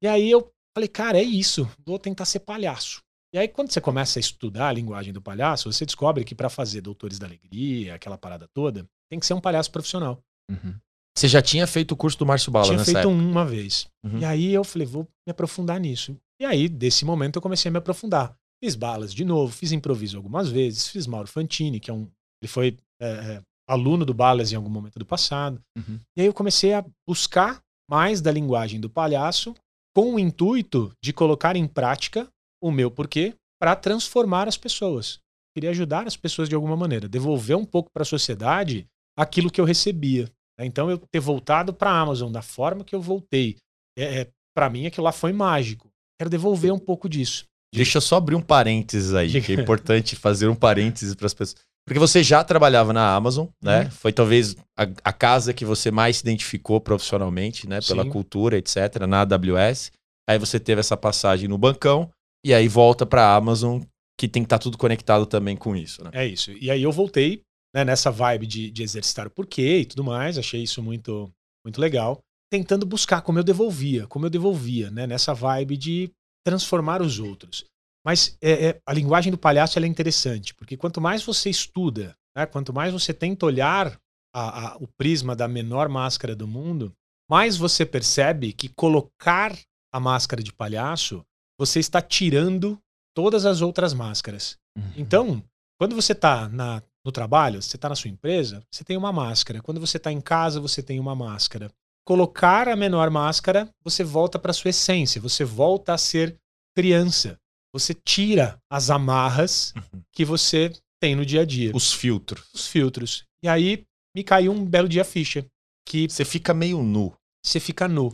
E aí eu falei, cara, é isso, vou tentar ser palhaço. E aí, quando você começa a estudar a linguagem do palhaço, você descobre que para fazer Doutores da Alegria, aquela parada toda, tem que ser um palhaço profissional. Uhum. Você já tinha feito o curso do Márcio Bala Tinha feito época? uma vez. Uhum. E aí eu falei, vou me aprofundar nisso. E aí, desse momento, eu comecei a me aprofundar. Fiz balas de novo, fiz improviso algumas vezes, fiz Mauro Fantini, que é um. Ele foi é, é, aluno do Balas em algum momento do passado. Uhum. E aí eu comecei a buscar mais da linguagem do palhaço com o intuito de colocar em prática o meu porquê para transformar as pessoas. Queria ajudar as pessoas de alguma maneira, devolver um pouco para a sociedade aquilo que eu recebia. Né? Então eu ter voltado para a Amazon da forma que eu voltei, é, é, para mim aquilo lá foi mágico. Quero devolver um pouco disso. Deixa eu só abrir um parênteses aí, Diga. que é importante fazer um parênteses para as pessoas. Porque você já trabalhava na Amazon, né? Uhum. Foi talvez a, a casa que você mais se identificou profissionalmente, né? Pela Sim. cultura, etc., na AWS. Aí você teve essa passagem no bancão e aí volta pra Amazon, que tem que estar tudo conectado também com isso, né? É isso. E aí eu voltei né, nessa vibe de, de exercitar o porquê e tudo mais. Achei isso muito, muito legal. Tentando buscar como eu devolvia, como eu devolvia, né? Nessa vibe de transformar os outros. Mas é, é, a linguagem do palhaço é interessante, porque quanto mais você estuda, né, quanto mais você tenta olhar a- a- o prisma da menor máscara do mundo, mais você percebe que colocar a máscara de palhaço, você está tirando todas as outras máscaras. Então, quando você está no trabalho, você está na sua empresa, você tem uma máscara. Quando você está em casa, você tem uma máscara. Colocar a menor máscara, você volta para sua essência, você volta a ser criança. Você tira as amarras que você tem no dia a dia, os, Os filtros. filtros. E aí me caiu um belo dia ficha que Você fica meio nu. você fica nu.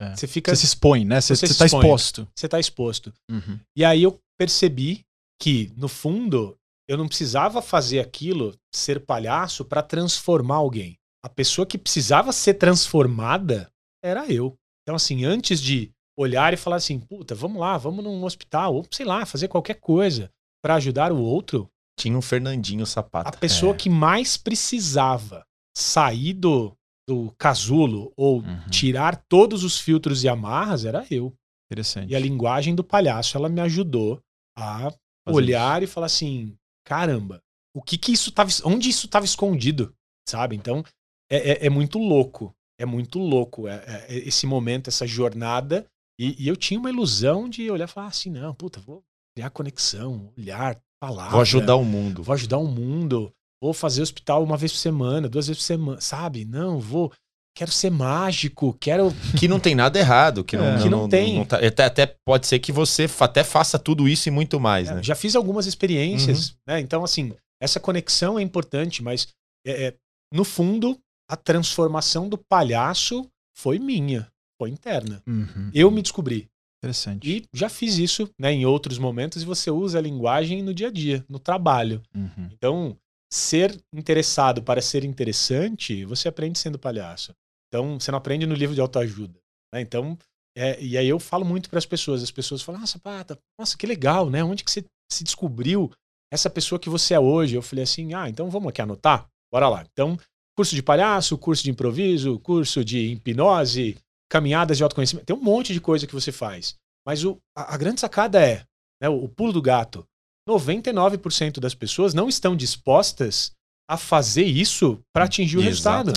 É. Você fica, Você se expõe, né? Você, Você você se tá expõe. exposto. você tá exposto. Uhum. E aí eu percebi que, no fundo, eu não precisava fazer aquilo, ser palhaço, para transformar alguém. A pessoa que precisava ser transformada era eu. Então, assim, antes de olhar e falar assim, puta, vamos lá, vamos num hospital, ou sei lá, fazer qualquer coisa para ajudar o outro, Tinha um Fernandinho a Sapato. pessoa É. que mais precisava sair do, do casulo ou Uhum. tirar todos os filtros e amarras era eu. Interessante. E a linguagem do palhaço, ela me ajudou a olhar e falar assim, caramba, o que que isso tava, onde isso estava escondido, sabe? Então, é, é- é muito louco, é muito louco é- é- é esse momento, essa jornada. E, e eu tinha uma ilusão de olhar e falar assim, não, puta, vou criar conexão, olhar, palavra. Vou ajudar o mundo. Vou ajudar o mundo, vou fazer hospital uma vez por semana, duas vezes por semana, sabe? Não, vou, quero ser mágico, quero (laughs) Que não tem nada errado. Que não, É. Que não tem. tá- até, até pode ser que você até faça tudo isso e muito mais, É, né? Já fiz algumas experiências, né? Então, assim, essa conexão é importante, mas é, é, no fundo, a transformação do palhaço foi minha, foi interna. Uhum. Eu me descobri. Interessante. E já fiz isso né, em outros momentos e você usa a linguagem no dia a dia, no trabalho. Uhum. Então, ser interessado para ser interessante, você aprende sendo palhaço. Então, você não aprende no livro de autoajuda. né? Então, é, e aí eu falo muito para as pessoas. As pessoas falam, nossa, Pata, nossa, que legal, né? Onde que você se descobriu essa pessoa que você é hoje? Eu falei assim, ah, então vamos aqui anotar? Bora lá. Então, curso de palhaço, curso de improviso, curso de hipnose, caminhadas de autoconhecimento. Tem um monte de coisa que você faz. Mas o, a, a grande sacada é, né, o, o pulo do gato. 99% das pessoas não estão dispostas a fazer isso para atingir o resultado.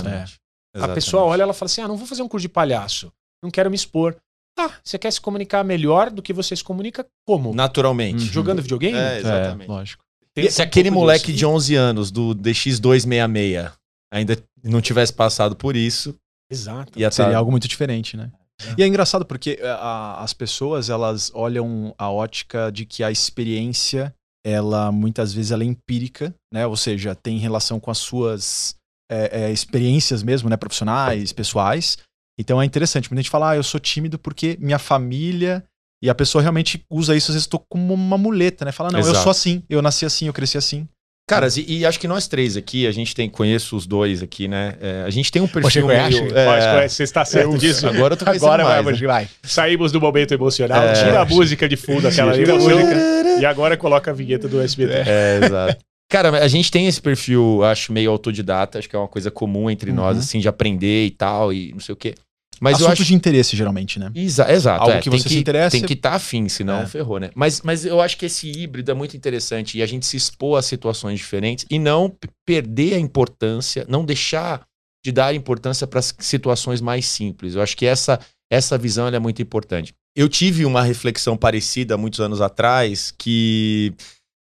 Exatamente. A pessoa olha, ela fala assim: ah, não vou fazer um curso de palhaço, não quero me expor. Ah, você quer se comunicar melhor do que você se comunica como? Naturalmente. Uhum. Jogando videogame? É, É, exatamente. lógico. Tem- E se um aquele moleque disso. de 11 anos do DX266 ainda não tivesse passado por isso, Exato. ia Seria estar algo muito diferente, né? É. E é engraçado porque a- a- as pessoas elas olham a ótica de que a experiência ela muitas vezes ela é empírica, né? Ou seja, tem relação com as suas é, é, experiências mesmo, né? Profissionais, pessoais. Então é interessante. Muita gente fala, ah, eu sou tímido porque minha família e a pessoa realmente usa isso às vezes tô como uma muleta, né? Fala, não, eu Exato. sou assim, eu nasci assim, eu cresci assim. Caras, e, e acho que nós três aqui, a gente tem, conheço os dois aqui, né? É, a gente tem um Você perfil conhece? meio... Mas, é, mas você está certo eu- disso? Agora eu tô Agora vai, mais, né? vai. Saímos do momento emocional, É. tira a música de fundo, aquela Tira a música, e agora coloca a vinheta do SBT. É, exato. Cara, a gente tem esse perfil, acho, meio autodidata, acho que é uma coisa comum entre nós, Uhum. assim, de aprender e tal, e não sei o quê. Mas Assunto eu acho de interesse, geralmente, né? Exa- exato. Algo é, que você se interessa- Tem que estar afim, senão É. ferrou, né? Mas, mas eu acho que esse híbrido é muito interessante e a gente se expor a situações diferentes e não perder a importância, não deixar de dar importância para as situações mais simples. Eu acho que essa, essa visão é muito importante. Eu tive uma reflexão parecida há muitos anos atrás que.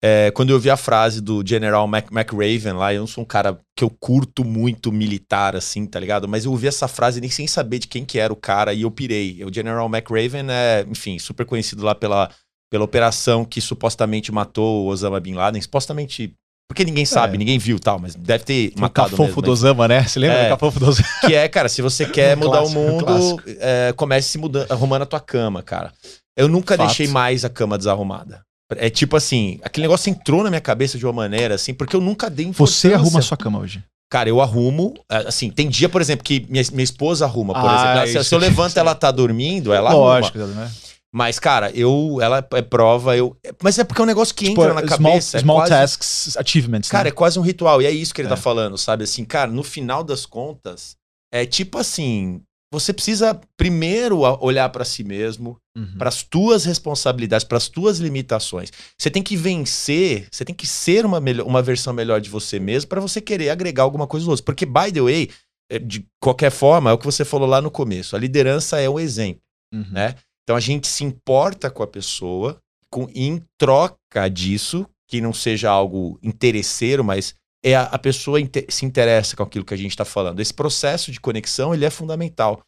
É, quando eu vi a frase do General Mac McRaven lá, eu não sou um cara que eu curto muito militar, assim, tá ligado? Mas eu ouvi essa frase nem sem saber de quem que era o cara e eu pirei. O General McRaven é, enfim, super conhecido lá pela, pela operação que supostamente matou o Osama Bin Laden. Supostamente, porque ninguém sabe, É. ninguém viu tal, mas deve ter O matado cafofo mesmo, do Osama, né? Você lembra É. do cafofo do Osama? que é, cara, se você (laughs) quer Um mudar clássico, o mundo, é, comece se mudando, arrumando a tua cama, cara. Eu nunca Fato. deixei mais a cama desarrumada. É tipo assim, aquele negócio entrou na minha cabeça de uma maneira assim, porque eu nunca dei Você arruma a sua cama hoje. Cara, eu arrumo. é, Assim, tem dia, por exemplo, que minha, minha esposa arruma, por Ah, exemplo. Se- isso Se eu levanto e ela tá dormindo, ela Lógico, arruma. né? Mas, cara, eu. Ela é prova, eu. Mas é porque é um negócio que Tipo, entra na small, cabeça. é small quase- tasks, achievements. Cara, né? é quase um ritual. E é isso que ele É. tá falando, sabe? Assim, cara, no final das contas, é tipo assim. Você precisa primeiro olhar pra si mesmo, Uhum. para as tuas responsabilidades, para as tuas limitações. Você tem que vencer, você tem que ser uma, melhor, uma versão melhor de você mesmo para você querer agregar alguma coisa aos outros. Porque, by the way, é, de qualquer forma, é o que você falou lá no começo. A liderança é o exemplo, Uhum. né? Então a gente se importa com a pessoa, com, em troca disso, que não seja algo interesseiro, mas é a, a pessoa inte- se interessa com aquilo que a gente está falando. Esse processo de conexão ele é fundamental.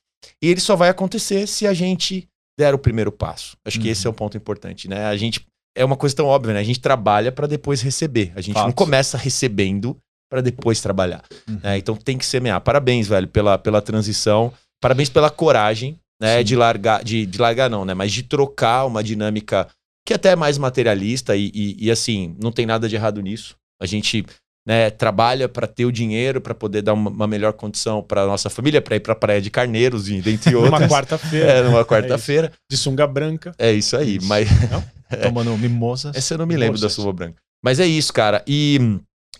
E ele só vai acontecer se a gente der o primeiro passo. Acho que Uhum. esse é um ponto importante, né? A gente é uma coisa tão óbvia, né? A gente trabalha para depois receber. A gente não Fato. começa recebendo para depois trabalhar. Uhum. né? Então tem que semear. Parabéns, velho, pela, pela transição. Parabéns pela coragem, né? Sim. De largar, de, de largar não, né? Mas de trocar uma dinâmica que até é mais materialista e, e, e, assim, não tem nada de errado nisso. A gente né, trabalha para ter o dinheiro, para poder dar uma, uma melhor condição para nossa família, para ir para Praia de Carneiros, e dentre (laughs) outras. Numa quarta-feira. É, numa quarta-feira. De sunga branca. É isso aí. Isso. Mas (laughs) Tomando mimosas. essa eu não me lembro da suva branca. Mas é isso, cara. E,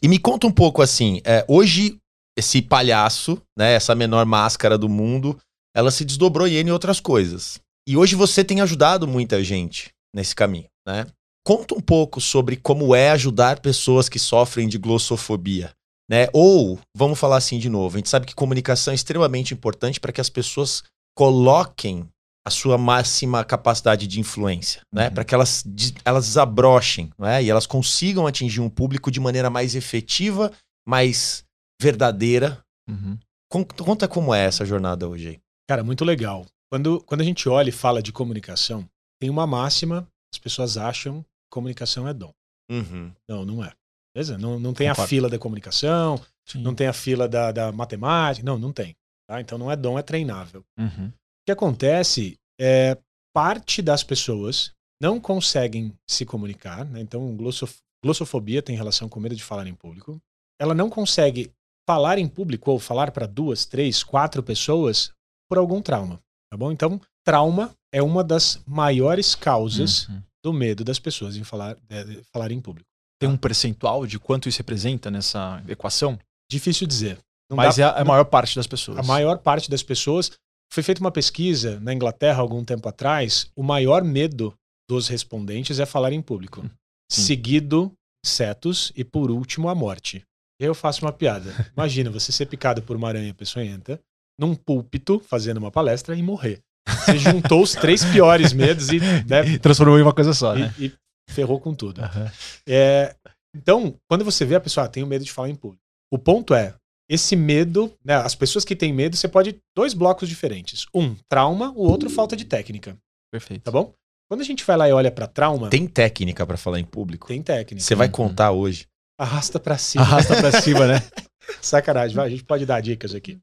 e me conta um pouco assim. é, hoje, esse palhaço, né, essa menor máscara do mundo, ela se desdobrou em N outras coisas. E hoje você tem ajudado muita gente nesse caminho, né? Conta um pouco sobre como é ajudar pessoas que sofrem de glossofobia. Né? Ou, vamos falar assim de novo, a gente sabe que comunicação é extremamente importante para que as pessoas coloquem a sua máxima capacidade de influência, né? Uhum. Para que elas, elas desabrochem, né? E elas consigam atingir um público de maneira mais efetiva, mais verdadeira. Uhum. Con- Conta como é essa jornada hoje aí. Cara, muito legal. Quando, quando a gente olha e fala de comunicação, tem uma máxima, as pessoas acham comunicação é dom. Uhum. Não, não é. Beleza? Não, não tem a Concordo. fila da comunicação, Sim. não tem a fila da, da matemática. Não, não tem. Tá? Então não é dom, é treinável. Uhum. O que acontece é parte das pessoas não conseguem se comunicar, né? então glossof- glossofobia tem relação com medo de falar em público. Ela não consegue falar em público ou falar para duas, três, quatro pessoas por algum trauma, tá bom? Então, trauma é uma das maiores causas Uhum. Do medo das pessoas em falar, de falar em público. Tem um percentual de quanto isso representa nessa equação? Difícil dizer. Não Mas dá- é a, a maior parte das pessoas. A maior parte das pessoas. Foi feita uma pesquisa na Inglaterra algum tempo atrás. O maior medo dos respondentes é falar em público. Sim. Seguido insetos e por último a morte. Eu faço uma piada. (laughs) Imagina você ser picado por uma aranha peçonhenta num púlpito fazendo uma palestra e morrer. Você juntou os três piores medos e, né, Transformou em uma coisa só, né? e, e ferrou com tudo. Aham. É, então, quando você vê a pessoa, ah, tenho medo de falar em público. O ponto é, esse medo, né, as pessoas que têm medo, você pode dois blocos diferentes. Um, trauma, o outro falta de técnica, Perfeito. tá bom? Quando a gente vai lá e olha pra trauma, tem, Tem técnica para falar em público? técnica. Você vai Uhum. contar hoje. Arrasta pra cima. Arrasta pra cima, né? (laughs) Sacanagem, vai, a gente pode dar dicas aqui.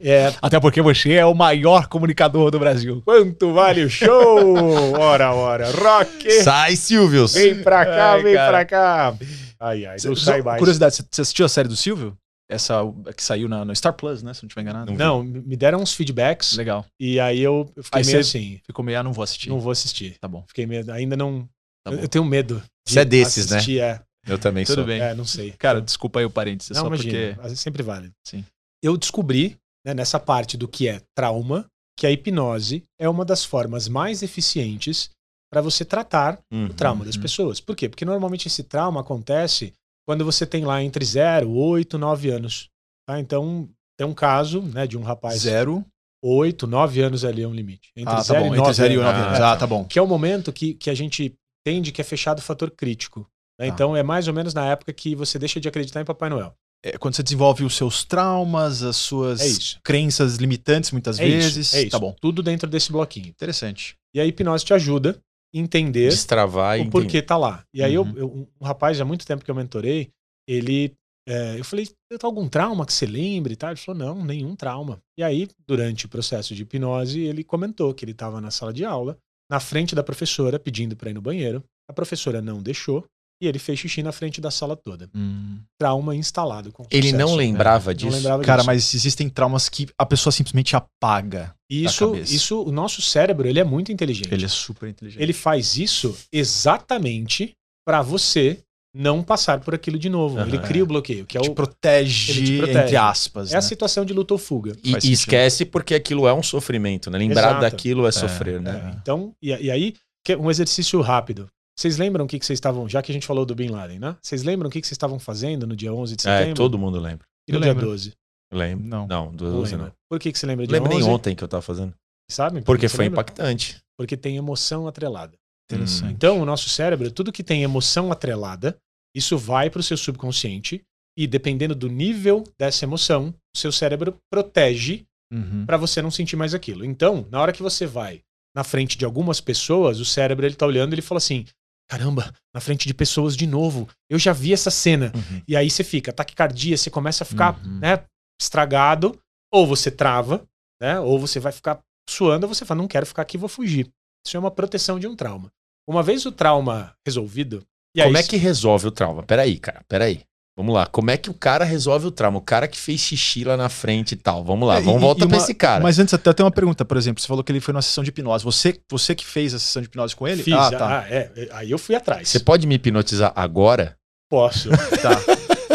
É, Até porque você é o maior comunicador do Brasil. quanto vale o show? (laughs) Ora, ora, rock! Sai, Silvius! Vem pra cá, Ai, vem cara. pra cá. Ai, ai, não sai mais. Curiosidade, você- assistiu a série do Silvio? Essa que saiu na, no Star Plus, né? Se não estiver enganado. Não, me deram uns feedbacks Legal. e aí eu, eu fiquei Aí meio assim, Ficou meio, ah, não vou assistir. não vou assistir. Tá bom. Fiquei meio, ainda não. Tá eu, eu tenho medo. de Você é desses, né? assistir, É, Eu também Tudo sou. bem. é, não sei. Cara, desculpa aí o parênteses, não, só imagina, porque. sempre vale. Sim. Eu descobri, né, nessa parte do que é trauma, que a hipnose é uma das formas mais eficientes para você tratar Uhum. o trauma das Uhum. pessoas. Por quê? Porque normalmente esse trauma acontece quando você tem lá entre 0, 8, 9 anos. Tá? Então, tem um caso né, de um rapaz. Zero. 8, 9 anos ali é um limite. Entre Ah, tá zero bom. e Entre 9 zero e anos. Ah, anos. tá. Ah, tá bom. Que é o momento que, que a gente entende que é fechado o fator crítico. né? Tá. Então, é mais ou menos na época que você deixa de acreditar em Papai Noel. É quando você desenvolve os seus traumas, as suas É crenças limitantes, muitas É vezes. isso, é isso. Tá bom. Tudo dentro desse bloquinho. Interessante. E a hipnose te ajuda a entender Destravar o porquê tá lá. E aí, eu- Uhum. eu- um rapaz, há muito tempo que eu mentorei, ele. é, eu falei, tem algum trauma que você lembre e tal? Ele falou, não, nenhum trauma. E aí, durante o processo de hipnose, ele comentou que ele estava na sala de aula, na frente da professora, pedindo para ir no banheiro. A professora não deixou e ele fez xixi na frente da sala toda. Hum. Trauma instalado. Com Ele sucesso, não né? lembrava Não disso. lembrava Cara, disso. mas existem traumas que a pessoa simplesmente apaga. isso, isso, o nosso cérebro, ele é muito inteligente. Ele é super inteligente. Ele faz isso exatamente para você não passar por aquilo de novo. Aham. Ele cria o bloqueio, que é te o, protege, ele te protege. entre aspas. é a né? situação de luta ou fuga. E, e esquece porque aquilo é um sofrimento, né? Lembrar Exato. daquilo é sofrer, né? É, então, e, e aí, que- um exercício rápido. Vocês lembram o que, que vocês estavam, já que a gente falou do Bin Laden, né? Vocês lembram o que, que vocês estavam fazendo no dia 11 de É, setembro? todo mundo lembra. E no Eu dia lembro. 12? Lembro. Não. Não, do Não 12 lembra. não. Por que, que você lembra Não de lembro nem 11? ontem que eu tava fazendo. Sabe? por Porque foi lembra? impactante. Porque tem emoção atrelada. Interessante. Então, o nosso cérebro, tudo que tem emoção atrelada, isso vai para o seu subconsciente e, dependendo do nível dessa emoção, o seu cérebro protege Uhum. para você não sentir mais aquilo. Então, na hora que você vai na frente de algumas pessoas, o cérebro ele tá olhando e ele fala assim: caramba, na frente de pessoas de novo, eu já vi essa cena. Uhum. E aí você fica, taquicardia, você começa a ficar Uhum. né, estragado, ou você trava, né, ou você vai ficar suando, ou você fala, não quero ficar aqui, vou fugir. Isso é uma proteção de um trauma. Uma vez o trauma resolvido, aí Como é que resolve o trauma? Peraí, cara, peraí. Vamos lá. Como é que o cara resolve o trauma? O cara que fez xixi lá na frente e tal. Vamos lá, É, vamos voltar pra uma- esse cara. Mas antes até tem uma pergunta, por exemplo, você falou que ele foi numa sessão de hipnose. Você, você que fez a sessão de hipnose com ele? fiz, ah, tá. ah, é, é, aí eu fui atrás. Você pode me hipnotizar agora? Posso. (laughs) tá.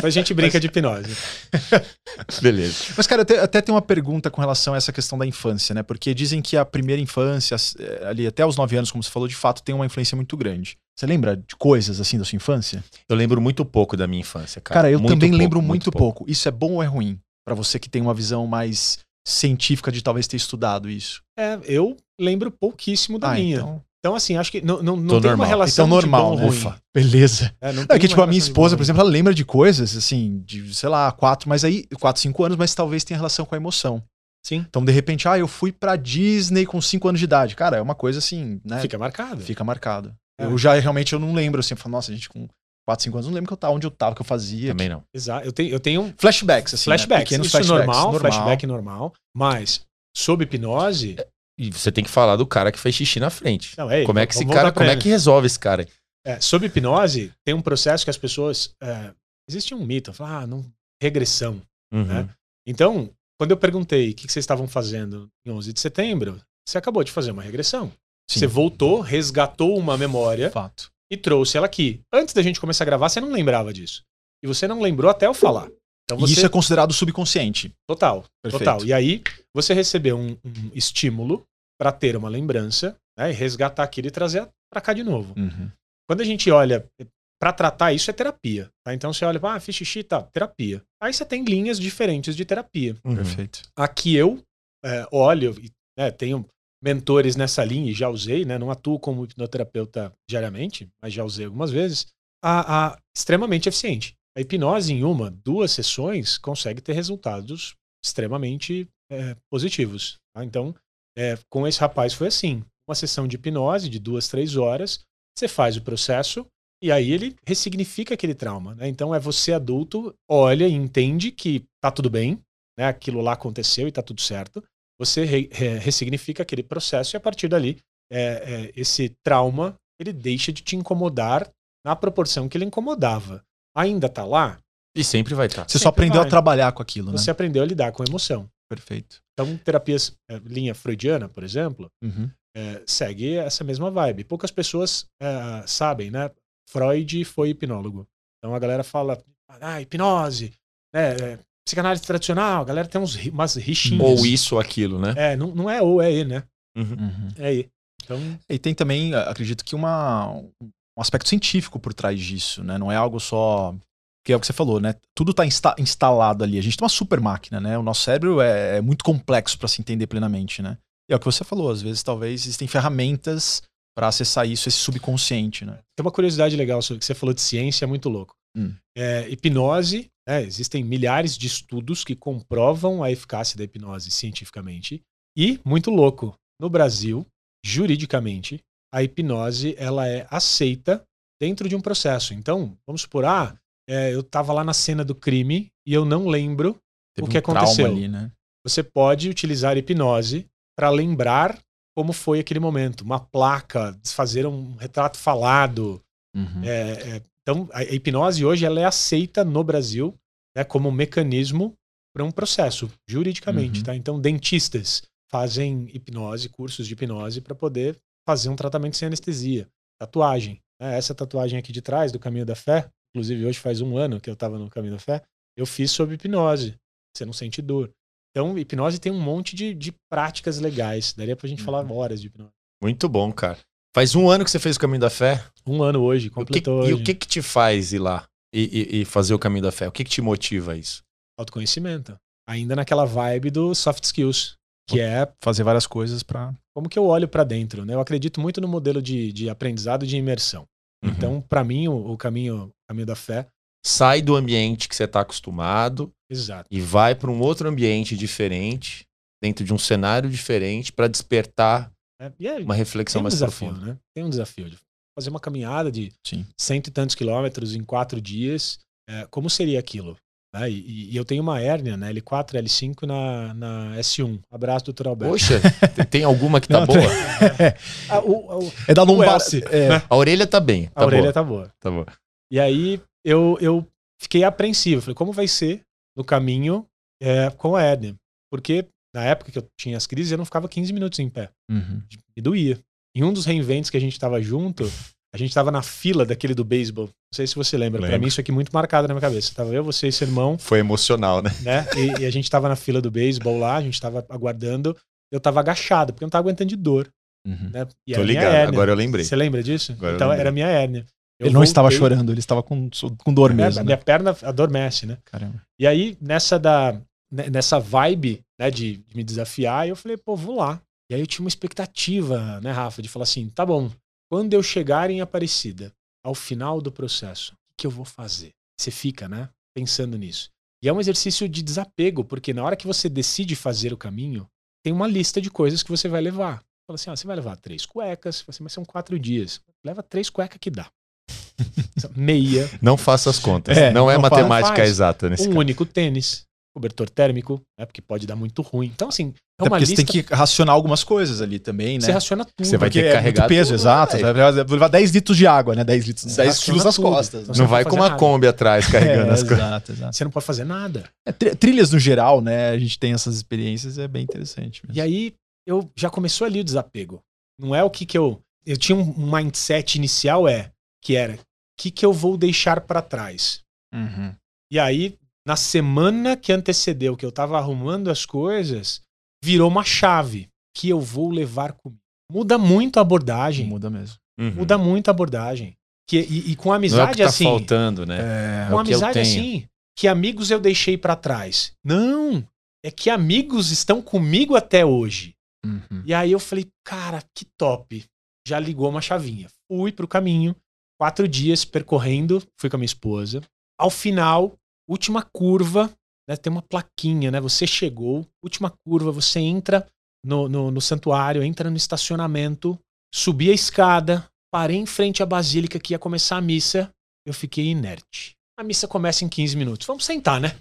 a gente brinca de hipnose. (laughs) Beleza. Mas, cara, até, até tem uma pergunta com relação a essa questão da infância, né? Porque dizem que a primeira infância, eh, ali até os 9 anos, como você falou, de fato tem uma influência muito grande. Você lembra de coisas assim da sua infância? Eu lembro muito pouco da minha infância, cara. Cara, eu Muito também pouco, lembro muito, pouco. Isso é bom ou é ruim? Pra você que tem uma visão mais científica de talvez ter estudado isso. É, eu lembro pouquíssimo da Ah, minha. Então, então, assim, acho que não, não, não tem uma normal. relação então normal, de bom né? ruim. Ufa, beleza. É, não É tem que, uma tipo, a minha esposa, por exemplo, ela lembra de coisas, assim, de, sei lá, quatro, mas aí, quatro, cinco anos, mas talvez tenha relação com a emoção. Sim. Então, de repente, ah, eu fui pra Disney com cinco anos de idade. Cara, é uma coisa assim, né? Fica marcado. Fica marcado. É. Eu já realmente eu não lembro, assim, eu falo, nossa, gente, com quatro, cinco anos, não lembro que eu tava, onde eu tava, o que eu fazia. Também não. Exato. Eu tenho, eu tenho Flashbacks, assim. né? flashbacks. Pequenos Isso flashbacks. normal, flashback normal. Mas, sob hipnose. E você tem que falar do cara que fez xixi na frente. Não, é, como é que esse cara, como é ele. que resolve esse cara? É, sob hipnose, tem um processo que as pessoas. é, existe um mito, fala, ah, não, regressão. Uhum. Né? Então, quando eu perguntei o que que vocês estavam fazendo em 11 de setembro, você acabou de fazer uma regressão. Sim. Você voltou, resgatou uma memória Fato. e trouxe ela aqui. Antes da gente começar a gravar, você não lembrava disso. E você não lembrou até eu falar. Então E você. isso é considerado subconsciente. Total. Perfeito. Total. E aí, você recebeu um, um estímulo para ter uma lembrança, né, e resgatar aquilo e trazer para cá de novo. Uhum. Quando a gente olha para tratar isso é terapia, tá? Então você olha, ah, fiz xixi, tá, terapia. Aí você tem linhas diferentes de terapia. Uhum. Perfeito. Aqui eu é, olho, e, né, tenho mentores nessa linha e já usei, né? Não atuo como hipnoterapeuta diariamente, mas já usei algumas vezes. A, a- extremamente eficiente. A hipnose em uma, duas sessões consegue ter resultados extremamente é, positivos. tá? Então, é, com esse rapaz foi assim: uma sessão de hipnose de duas, três horas, você faz o processo e aí ele ressignifica aquele trauma. né? Então é você adulto, olha e entende que tá tudo bem, né? aquilo lá aconteceu e tá tudo certo. Você re- re- ressignifica aquele processo e a partir dali é, é, esse trauma ele deixa de te incomodar na proporção que ele incomodava. Ainda tá lá, E sempre vai estar. Você só Sempre aprendeu vai. a trabalhar com aquilo, né? você aprendeu a lidar com a emoção. Perfeito. Então, terapias, é, linha freudiana, por exemplo, Uhum. é, segue essa mesma vibe. Poucas pessoas é, sabem, né? Freud foi hipnólogo. Então a galera fala, ah, hipnose, né? É, psicanálise tradicional, a galera tem uns, umas rixinhas. Ou isso ou aquilo, né? É, não, não é ou, é e, né? Uhum. Uhum. É e. Então, E tem também, acredito que uma, um aspecto científico por trás disso, né? Não é algo só. Que é o que você falou, né? Tudo está instalado ali. A gente tem uma super máquina, né? O nosso cérebro é, é muito complexo para se entender plenamente, né? E é o que você falou, às vezes talvez existem ferramentas para acessar isso, esse subconsciente, né? tem uma curiosidade legal sobre o que você falou de ciência, é muito louco. Hum. É, hipnose, né, existem milhares de estudos que comprovam a eficácia da hipnose cientificamente. E, muito louco, no Brasil, juridicamente, a hipnose ela é aceita dentro de um processo. Então, vamos supor, ah, é, eu estava lá na cena do crime e eu não lembro. Teve O que um aconteceu? ali, né? Você pode utilizar hipnose para lembrar como foi aquele momento. Uma placa, fazer um retrato falado. Uhum. É, é, então, a hipnose hoje ela é aceita no Brasil né, como um mecanismo para um processo, juridicamente. Uhum. Tá? Então, dentistas fazem hipnose, cursos de hipnose, para poder fazer um tratamento sem anestesia. Tatuagem. né? Essa tatuagem aqui de trás, do Caminho da Fé, inclusive hoje faz um ano que eu estava no Caminho da Fé, eu fiz sobre hipnose. Você não sente dor. Então, hipnose tem um monte de, de práticas legais. Daria pra gente falar horas de hipnose. Muito bom, cara. Faz um ano que você fez o Caminho da Fé. Um ano hoje, O que- completou e hoje. o que que te faz ir lá e, e- e fazer o Caminho da Fé? O que que te motiva a isso? Autoconhecimento. Ainda naquela vibe do soft skills, que é Fazer várias coisas pra. como que eu olho pra dentro. Né? Eu acredito muito no modelo de, de aprendizado e de imersão. Uhum. Então, pra mim, o, o caminho, o caminho da fé, Sai do ambiente que você está acostumado exato. e vai para um outro ambiente diferente, dentro de um cenário diferente, para despertar? E é, uma reflexão um mais profunda. né? Tem um desafio de fazer uma caminhada de Sim. cento e tantos quilômetros em quatro dias. É, como seria aquilo? né? E, e eu tenho uma hérnia na L4 L5 na, na S1. Abraço, doutor Alberto. Poxa, (laughs) tem- alguma que tá Não, boa? (laughs) Ah, o- o- É da lombar. É, A orelha tá bem. Tá a orelha boa. tá boa. Tá boa. E aí eu, eu fiquei apreensivo. Falei, como vai ser no caminho é, com a hérnia? Porque na época que eu tinha as crises, eu não ficava 15 minutos em pé. Uhum. Me doía. Em um dos reinventos que a gente tava junto, a gente tava na fila daquele do beisebol. Não sei se você lembra. Pra Lembro. mim, isso aqui é muito marcado na minha cabeça. Tava eu, você e seu irmão, Foi emocional, né? né? E, e a gente tava na fila do beisebol lá, a gente tava aguardando. Eu tava agachado, porque eu não tava aguentando de dor. Uhum. Né? E Tô minha ligado, hérnia. agora eu lembrei. Você lembra disso? Agora então era minha hérnia. Eu Ele não estava voltei- chorando, ele estava com, com dor É, mesmo. né? minha perna adormece, né? Caramba. E aí, nessa da nessa vibe, né, de, de me desafiar, eu falei, pô, vou lá. E aí eu tinha uma expectativa, né, Rafa, de falar assim, tá bom, quando eu chegar em Aparecida, ao final do processo, o que eu vou fazer? Você fica, né, pensando nisso. E é um exercício de desapego, porque na hora que você decide fazer o caminho, tem uma lista de coisas que você vai levar. Fala assim, ah, você vai levar três cuecas, assim, mas são quatro dias. Leva três cuecas que dá. (laughs) Meia, Não faça as contas. É, não é não matemática faz. exata nesse um caso. único tênis, cobertor térmico, né, porque pode dar muito ruim. Então, assim, é Até uma porque lista você tem que racionar algumas coisas ali também, né? você raciona tudo. Você vai ter que é carregar peso, tudo, exato. velho. Você vai levar- vou levar 10 litros de água, né? 10 litros, Você 10 raciona quilos nas costas. Então né? Não não vai com uma nada. Kombi atrás carregando É, as coisas. Exato, exato. Você não pode fazer nada. É, tri- trilhas no geral, né? A gente tem essas experiências, é bem interessante mesmo. E aí, eu já começou ali o desapego. Não é o que que eu... Eu tinha um mindset inicial, é, que era, o que que eu vou deixar pra trás? Uhum. E aí, na semana que antecedeu, que eu tava arrumando as coisas, virou uma chave que eu vou levar comigo. Muda muito a abordagem. Muda mesmo. Uhum. Muda muito a abordagem. Que, e, e com Não é o amizade que tá assim. faltando, né? É, com o que eu amizade tenho. assim. Que amigos eu deixei pra trás. Não! É que amigos estão comigo até hoje. uhum. E aí eu falei, cara, que top. Já ligou uma chavinha. Fui pro caminho, quatro dias percorrendo, fui com a minha esposa. Ao final, última curva, né, tem uma plaquinha, né? Você chegou, última curva, você entra no, no, no santuário, entra no estacionamento, subi a escada, parei em frente à basílica que ia começar a missa, eu fiquei inerte. A missa começa em 15 minutos. Vamos sentar, né?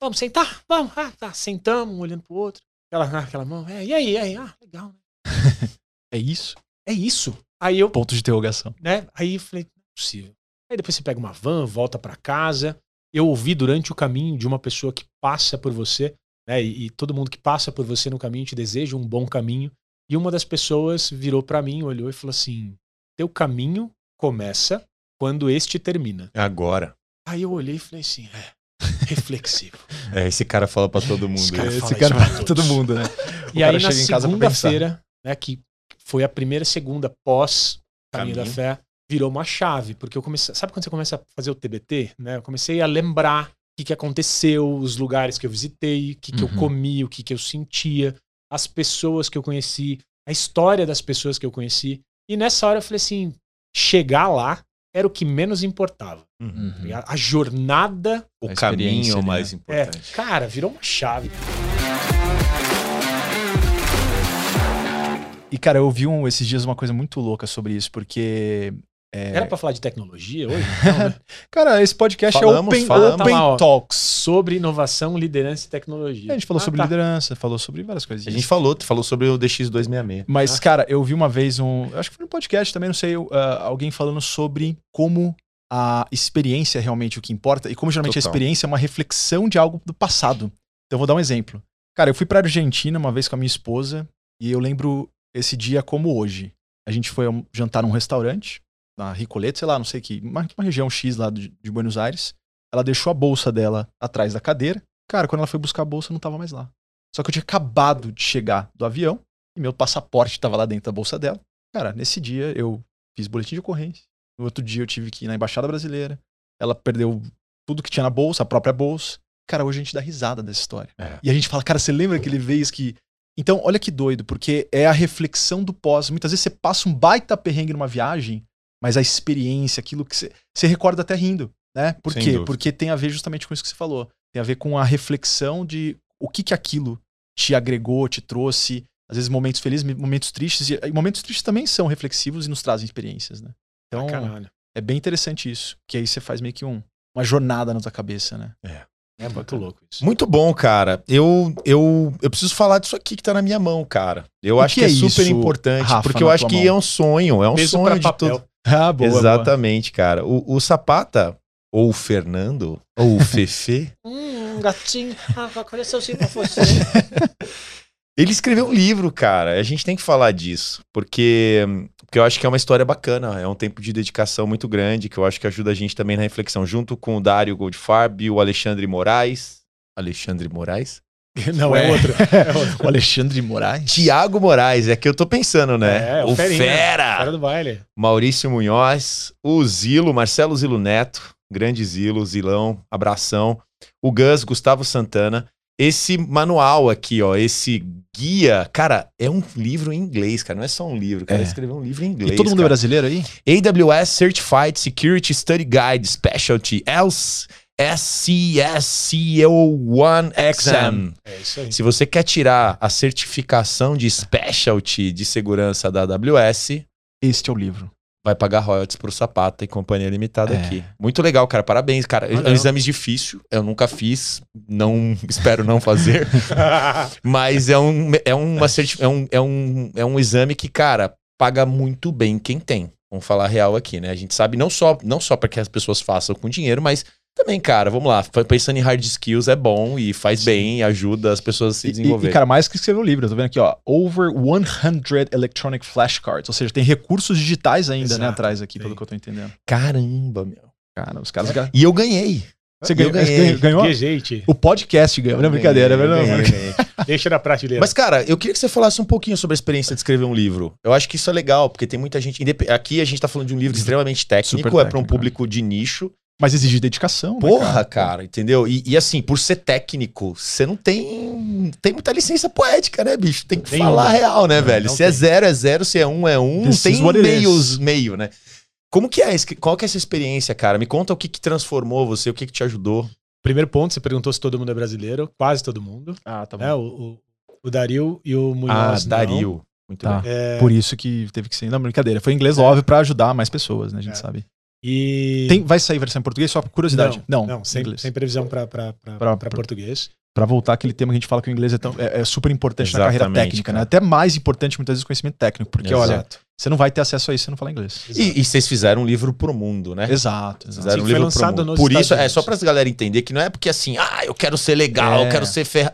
Vamos sentar? Vamos. Ah, tá. Sentamos, um olhando pro outro. Aquela, aquela mão. É, e aí, e aí? Ah, legal. né? (laughs) É isso? É isso. Aí eu, Ponto de interrogação. né? Aí eu falei, não é possível. Aí depois você pega uma van, volta pra casa. Eu ouvi durante o caminho de uma pessoa que passa por você, né? E, e todo mundo que passa por você no caminho te deseja um bom caminho. E uma das pessoas virou pra mim, olhou e falou assim: Teu caminho começa quando este termina. Agora. Aí eu olhei e falei assim: É, reflexivo. (laughs) É, esse cara fala pra todo mundo. Esse cara fala Esse cara isso pra todo mundo, né? (laughs) E aí na chega em casa pra pensar. segunda-feira, né, que foi a primeira segunda pós Caminho da Caminho. Fé, virou uma chave, porque eu comecei, sabe quando você começa a fazer o TBT, né? Eu comecei a lembrar o que, que aconteceu, os lugares que eu visitei, o que, que eu Uhum. comi, o que, que eu sentia, as pessoas que eu conheci, a história das pessoas que eu conheci. E nessa hora eu falei assim, chegar lá era o que menos importava. Uhum. tá ligado? A jornada, O A caminho é o ali, mais é, importante. cara, virou uma chave. E, cara, eu vi um, esses dias uma coisa muito louca sobre isso, porque É, Era pra falar de tecnologia hoje? Não, né? (laughs) Cara, esse podcast Falamos, é Open, falamos. open Tá. Talks. Sobre inovação, liderança e tecnologia. A gente falou Ah, sobre tá. liderança, falou sobre várias coisas. A gente falou, falou sobre o DX266. Mas, Ah. cara, eu vi uma vez um. Acho que foi no podcast também, não sei, uh, alguém falando sobre como a experiência é realmente o que importa e como geralmente a Total. experiência é uma reflexão de algo do passado. Então, eu vou dar um exemplo. Cara, eu fui pra Argentina uma vez com a minha esposa e eu lembro esse dia como hoje. A gente foi um- jantar num restaurante, na Ricoleta, sei lá, não sei que, uma, uma região X lá de, de Buenos Aires. Ela deixou a bolsa dela atrás da cadeira. Cara, quando ela foi buscar a bolsa, não tava mais lá. Só que eu tinha acabado de chegar do avião e meu passaporte estava lá dentro da bolsa dela. Cara, nesse dia eu fiz boletim de ocorrência. No outro dia eu tive que ir na embaixada brasileira. Ela perdeu tudo que tinha na bolsa, a própria bolsa. Cara, hoje a gente dá risada dessa história. É. E a gente fala, cara, você lembra aquele vez que. Então, olha que doido, porque é a reflexão do pós. Muitas vezes você passa um baita perrengue numa viagem, mas a experiência, aquilo que você. Você recorda até rindo, né? Por Sem quê? dúvida. Porque tem a ver justamente com isso que você falou. Tem a ver com a reflexão de o que que aquilo te agregou, te trouxe. Às vezes momentos felizes, momentos tristes. E momentos tristes também são reflexivos e nos trazem experiências, né? Então, Caralho. é bem interessante isso. Que aí você faz meio que um, uma jornada na tua cabeça, né? É muito louco isso. Muito bom, cara. Eu, eu, eu preciso falar disso aqui que tá na minha mão, cara. Eu O acho que que, é, é super isso, importante, Rafa, porque eu acho que mão? é um sonho, é um Peso sonho de papel. todo. (laughs) Ah, boa. Exatamente, cara. O, o Sapata, ou o Fernando, ou o (laughs) Fefe, Hum, gatinho. Ah, vai querer seu pra você. (laughs) ele escreveu um livro, cara. A gente tem que falar disso, porque, porque eu acho que é uma história bacana. É um tempo de dedicação muito grande, que eu acho que ajuda a gente também na reflexão, junto com o Dário Goldfarb e o Alexandre Moraes. Alexandre Moraes? (laughs) Não, Ué. é outro. É outro. (laughs) O Alexandre Moraes. Tiago Moraes, é que eu tô pensando, né? É, o o Ferinha. Fera! Cara do baile. Maurício Munhoz, o Zilo, Marcelo Zilo Neto, grande Zilo, Zilão, abração. O Gus, Gustavo Santana. Esse manual aqui, ó, esse guia, cara, é um livro em inglês, cara, não é só um livro, cara, É. escreveu um livro em inglês. E todo mundo é cara. brasileiro aí? AWS Certified Security Study Guide Specialty ELS SCSCO1 Exam. É isso aí. Se você quer tirar a certificação de Specialty de segurança da AWS, Este é o livro. Vai pagar royalties pro Sapata e Companhia Limitada É. aqui. Muito legal, cara. Parabéns, cara. É um Valeu. exame difícil. Eu nunca fiz. Não (laughs) espero não fazer. (laughs) mas é um, é, uma é, um, é, um, é um exame que, cara, paga muito bem quem tem. Vamos falar real aqui, né? A gente sabe não só, não só para que as pessoas façam com dinheiro, mas também, cara, vamos lá. Pensando em hard skills é bom e faz bem, ajuda as pessoas a se E, e, desenvolverem. cara, mais que escreveu o livro, eu tô vendo aqui, ó. Over 100 electronic flashcards. Ou seja, tem recursos digitais ainda, né, Exato, atrás aqui, tem. pelo que eu tô entendendo. Caramba, meu. Cara, os caras. ga- E eu ganhei. Você ganhou? ganhei. ganhou? Que gente. O podcast ganhou, não é brincadeira, é ganhei, verdade. eu ganhei. (laughs) Deixa na prateleira. Mas, cara, eu queria que você falasse um pouquinho sobre a experiência de escrever um livro. Eu acho que isso é legal, porque tem muita gente. Aqui a gente tá falando de um livro extremamente técnico, Super é para um técnico, público de nicho. Mas exige dedicação, né, Porra, cara, entendeu? E, e assim, por ser técnico, você não tem, tem muita licença poética, né, bicho? Tem que Nenhuma. falar real, né, velho? não Se é tem. zero, é zero, se é um, é um. This tem meios, is. meio, né? Como que é? Qual que é essa experiência, cara? Me conta o que, que transformou você, o que, que te ajudou. Primeiro ponto, você perguntou se todo mundo é brasileiro. Quase todo mundo. Ah, tá É, o, o, o Dario e o Munhoz. ah, não. Dario. Muito Tá. bem. É, Por isso que teve que ser. Não, brincadeira. Foi inglês, óbvio, pra ajudar mais pessoas, né? A gente É. sabe. E... Tem, vai sair versão em português? Só por curiosidade. Não, Não, sem, inglês. sem previsão para português. Pra voltar aquele tema que a gente fala que o inglês é, tão, é, é super importante na carreira Exatamente, técnica, cara. né? Até mais importante muitas vezes o conhecimento técnico, porque olha, Exato. você não vai ter acesso a isso se não falar inglês. E, e vocês fizeram um livro pro mundo, né? Exato, exato. Fizeram Sim, um foi livro lançado pro mundo. nos Por isso, é Unidos. só pra galera entender que não é porque assim, ah, eu quero ser legal, É. eu quero ser ferra...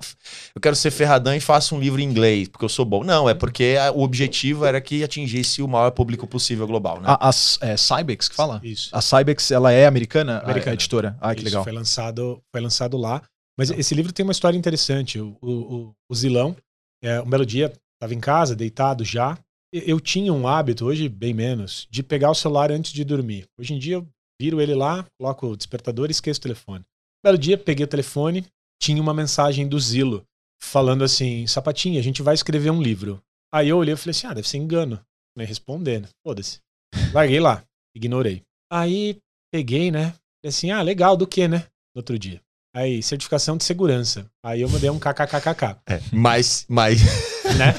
eu quero ser ferradão e faço um livro em inglês, porque eu sou bom. Não, é porque a- o objetivo era que atingisse o maior público possível global, né? A, a é, Cybex que fala? Isso. A Cybex, ela é americana? A- Americana. A, editora. Ah, que Isso, legal. Foi lançado, foi lançado lá. Mas esse livro tem uma história interessante. O, o, o- Zilão, é, um belo dia, estava em casa, deitado já. Eu tinha um hábito, hoje bem menos, de pegar o celular antes de dormir. Hoje em dia eu viro ele lá, coloco o despertador e esqueço o telefone. Um belo dia, peguei o telefone, tinha uma mensagem do Zilo falando assim: Sapatinho, a gente vai escrever um livro. Aí eu olhei e falei assim: ah, deve ser engano. Nem respondendo. Foda-se. (laughs) Larguei lá, ignorei. Aí peguei, né? Falei assim: ah, legal, do que, né? No outro dia. Aí, certificação de segurança. Aí eu mandei um kkkk, É, mas, mas (laughs) né?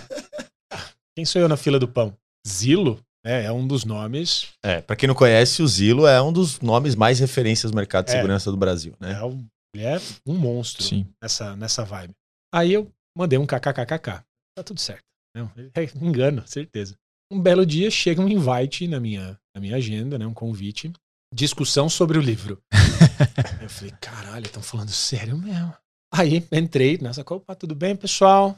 Quem sou eu na fila do pão? Zilo? né? É um dos nomes. É, pra quem não conhece, o Zilo é um dos nomes mais referências do mercado de É. segurança do Brasil, né? É um, ele é um monstro Sim. nessa, nessa vibe. Aí eu mandei um kkkk. Tá tudo certo. Não, é engano, certeza. Um belo dia chega um invite na minha, na minha agenda, né? Um convite. Discussão sobre o livro. (laughs) eu falei, caralho, estão falando sério mesmo. Aí entrei nessa copa, tudo bem, pessoal?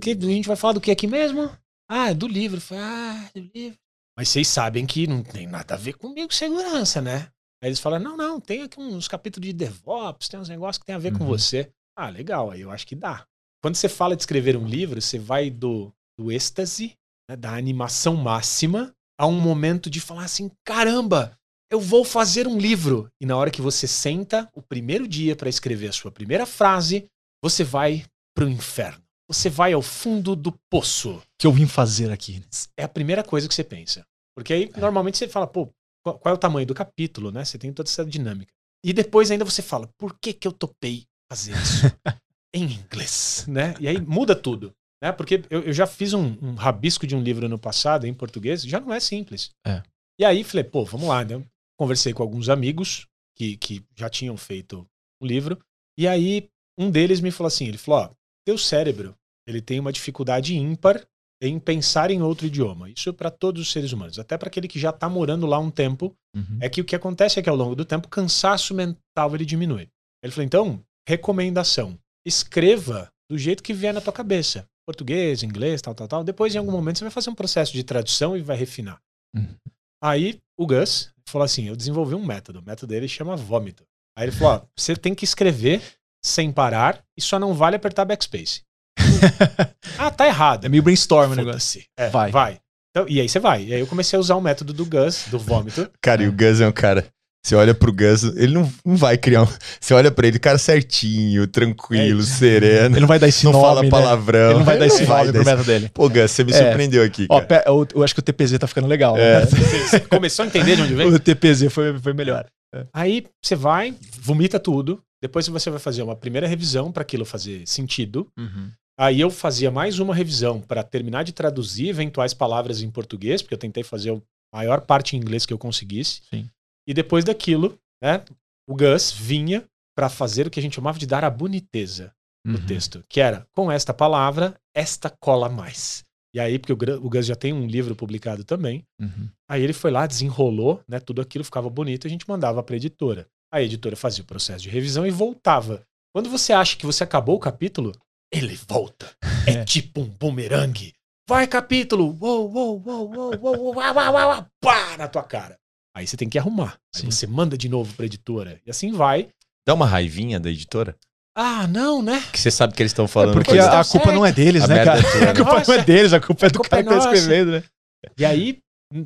Que- A gente vai falar do que aqui mesmo? Ah, é do livro. Falei, ah, do livro. Mas vocês sabem que não tem nada a ver comigo segurança, né? Aí eles falaram, não, não, tem aqui uns capítulos de DevOps, tem uns negócios que tem a ver com Uhum. você. Ah, legal, aí eu acho que dá. Quando você fala de escrever um livro, você vai do, do êxtase, né, da animação máxima, a um momento de falar assim, caramba, eu vou fazer um livro. E na hora que você senta, o primeiro dia para escrever a sua primeira frase, você vai pro inferno. Você vai ao fundo do poço O que eu vim fazer aqui? é a primeira coisa que você pensa. Porque aí, normalmente, você fala, pô, qual, qual é o tamanho do capítulo, né? Você tem toda essa dinâmica. E depois ainda você fala, por que que eu topei fazer isso (laughs) em inglês, né? E aí muda tudo, né? Porque eu, eu já fiz um, um rabisco de um livro no passado, em português, já não é simples. É. E aí falei, pô, vamos lá, né? Conversei com alguns amigos que, que já tinham feito o livro. E aí, um deles me falou assim, ele falou, ó, teu cérebro, ele tem uma dificuldade ímpar em pensar em outro idioma. Isso para todos os seres humanos, até para aquele que já está morando lá um tempo. Uhum. É que o que acontece é que ao longo do tempo, o cansaço mental ele diminui. Ele falou, então, recomendação, escreva do jeito que vier na tua cabeça. Português, inglês, tal, tal, tal. Depois, em algum momento, você vai fazer um processo de tradução e vai refinar. Uhum. Aí, o Gus falou assim, eu desenvolvi um método. O método dele chama vômito. Aí ele falou, ó, (laughs) você tem que escrever sem parar e só não vale apertar backspace. (laughs) ah, tá errado. É meio brainstorm o negócio. É, Vai. vai. Então, e aí você vai. E aí eu comecei a usar o método do Gus, do vômito. Cara, e o Gus é um cara. Você olha pro Gus, ele não, não vai criar um. Você olha pra ele, cara certinho, tranquilo, É sereno. Ele não vai dar esse não nome, fala né? palavrão. Ele não vai dar esse nome dar pro método dele. Pô, Gus, você me É. surpreendeu aqui, Ó, cara. eu, eu acho que o TPZ tá ficando legal. É. (laughs) né? Você começou a entender de onde vem? O TPZ foi, foi melhor. Aí você vai, vomita tudo. Depois você vai fazer uma primeira revisão para aquilo fazer sentido. Aí eu fazia mais uma revisão para terminar de traduzir eventuais palavras em português, porque eu tentei fazer a maior parte em inglês que eu conseguisse. Sim. E depois daquilo, né, o Gus vinha para fazer o que a gente chamava de dar a boniteza no Uhum. texto, que era com esta palavra, esta cola mais. E aí, porque o Gus já tem um livro publicado também, Uhum. Aí ele foi lá, desenrolou, né? Tudo aquilo ficava bonito, a gente mandava para editora. A editora fazia o processo de revisão e voltava. Quando você acha que você acabou o capítulo, ele volta. É, (laughs) É. tipo um bumerangue. Vai, capítulo! Uou, uou, uou, uou, uou, uou, uau, uau, uau, uau, pá, na tua cara. Aí você tem que arrumar. Aí Sim. você manda de novo pra editora. E assim vai. Dá uma raivinha da editora? Ah, não, né? Que você sabe que eles estão falando. É porque coisa- a, a culpa não é deles, A né, merda cara? é tua, né? (laughs) A culpa não é deles, a culpa é do culpa cara é que tá nossa. escrevendo, né? E aí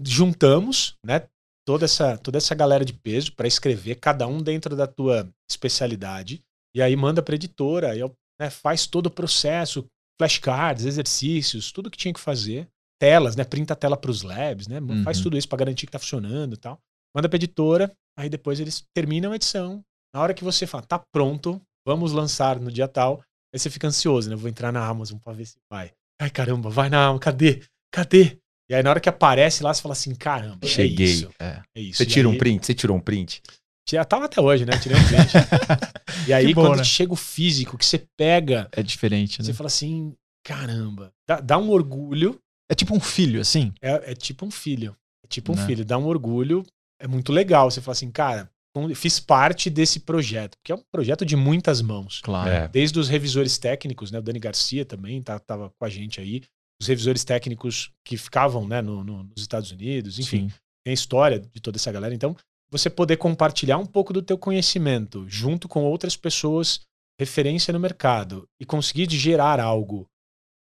juntamos, né, toda essa, toda essa galera de peso para escrever, cada um dentro da tua especialidade. E aí manda para editora, aí né, faz todo o processo, flashcards, exercícios, tudo que tinha que fazer, telas, né, printa a tela para os labs, né, faz Uhum. tudo isso para garantir que tá funcionando e tal. Manda para editora, aí depois eles terminam a edição. Na hora que você fala, tá pronto, vamos lançar no dia tal, aí você fica ansioso, né? Vou entrar na Amazon para ver se vai. Ai, caramba, vai na Amazon, cadê? Cadê? E aí na hora que aparece lá, você fala assim, caramba, Cheguei. é isso. É. É isso. Você tira um aí- print? Você tirou um print? Já tava até hoje, né? Tirei um print. (laughs) e aí, bom, quando né? chega o físico, que você pega, É diferente, né? você fala assim, caramba, dá, dá um orgulho. É tipo um filho, assim. É, é tipo um filho. É tipo um Né? filho, dá um orgulho. É muito legal. Você fala assim, cara, fiz parte desse projeto, porque é um projeto de muitas mãos. Claro. É. Desde os revisores técnicos, né? O Dani Garcia também tá, tava com a gente aí. Os revisores técnicos que ficavam né, no- no- nos Estados Unidos, enfim, Sim. tem a história de toda essa galera. Então, você poder compartilhar um pouco do teu conhecimento junto com outras pessoas, referência no mercado, e conseguir gerar algo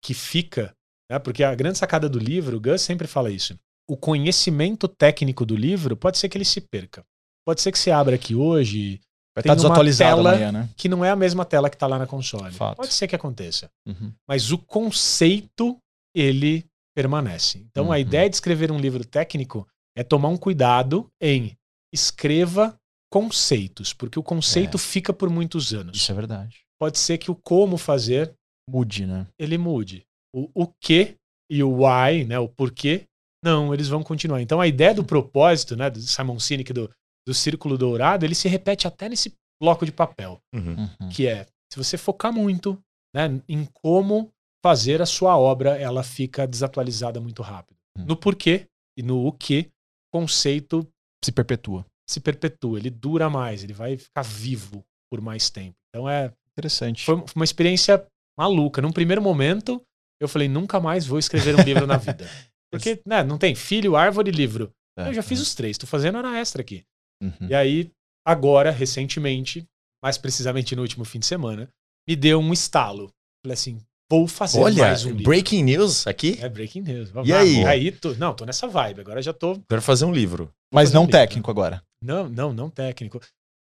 que fica, né? Porque a grande sacada do livro, o Gus sempre fala isso. O conhecimento técnico do livro pode ser que ele se perca. Pode ser que você abra aqui hoje Vai Tem estar uma desatualizado tela- amanhã, né? que não é a mesma tela que está lá na console. Fato. Pode ser que aconteça. Uhum. Mas o conceito, ele permanece. Então, a Uhum. ideia de escrever um livro técnico é tomar um cuidado em escreva conceitos, porque o conceito É. fica por muitos anos. Isso é verdade. Pode ser que o como fazer, Mude, né? ele mude. O, o que e o why, né, o porquê, Não, eles vão continuar. Então a ideia do propósito, né, do Simon Sinek, do, do círculo dourado, ele se repete até nesse bloco de papel, Uhum. Uhum. que é, se você focar muito né, em como fazer a sua obra, ela fica desatualizada muito rápido. Hum. No porquê e no o que, o conceito Se perpetua. se perpetua, ele dura mais, ele vai ficar vivo por mais tempo. Então é, Interessante. foi uma experiência maluca. Num primeiro momento, eu falei, nunca mais vou escrever um livro na (laughs) vida. Porque, né, não tem filho, árvore, livro. É, Eu já fiz é. os três, tô fazendo hora extra aqui. Uhum. E aí, agora, recentemente, mais precisamente no último fim de semana, me deu um estalo. Falei assim, vou fazer Olha, mais um livro. breaking news aqui. É breaking news. Vamos E lá. aí? aí tô, não, tô nessa vibe. Agora já tô. Quero fazer um livro. Mas não um livro. técnico agora. Não, não, não técnico.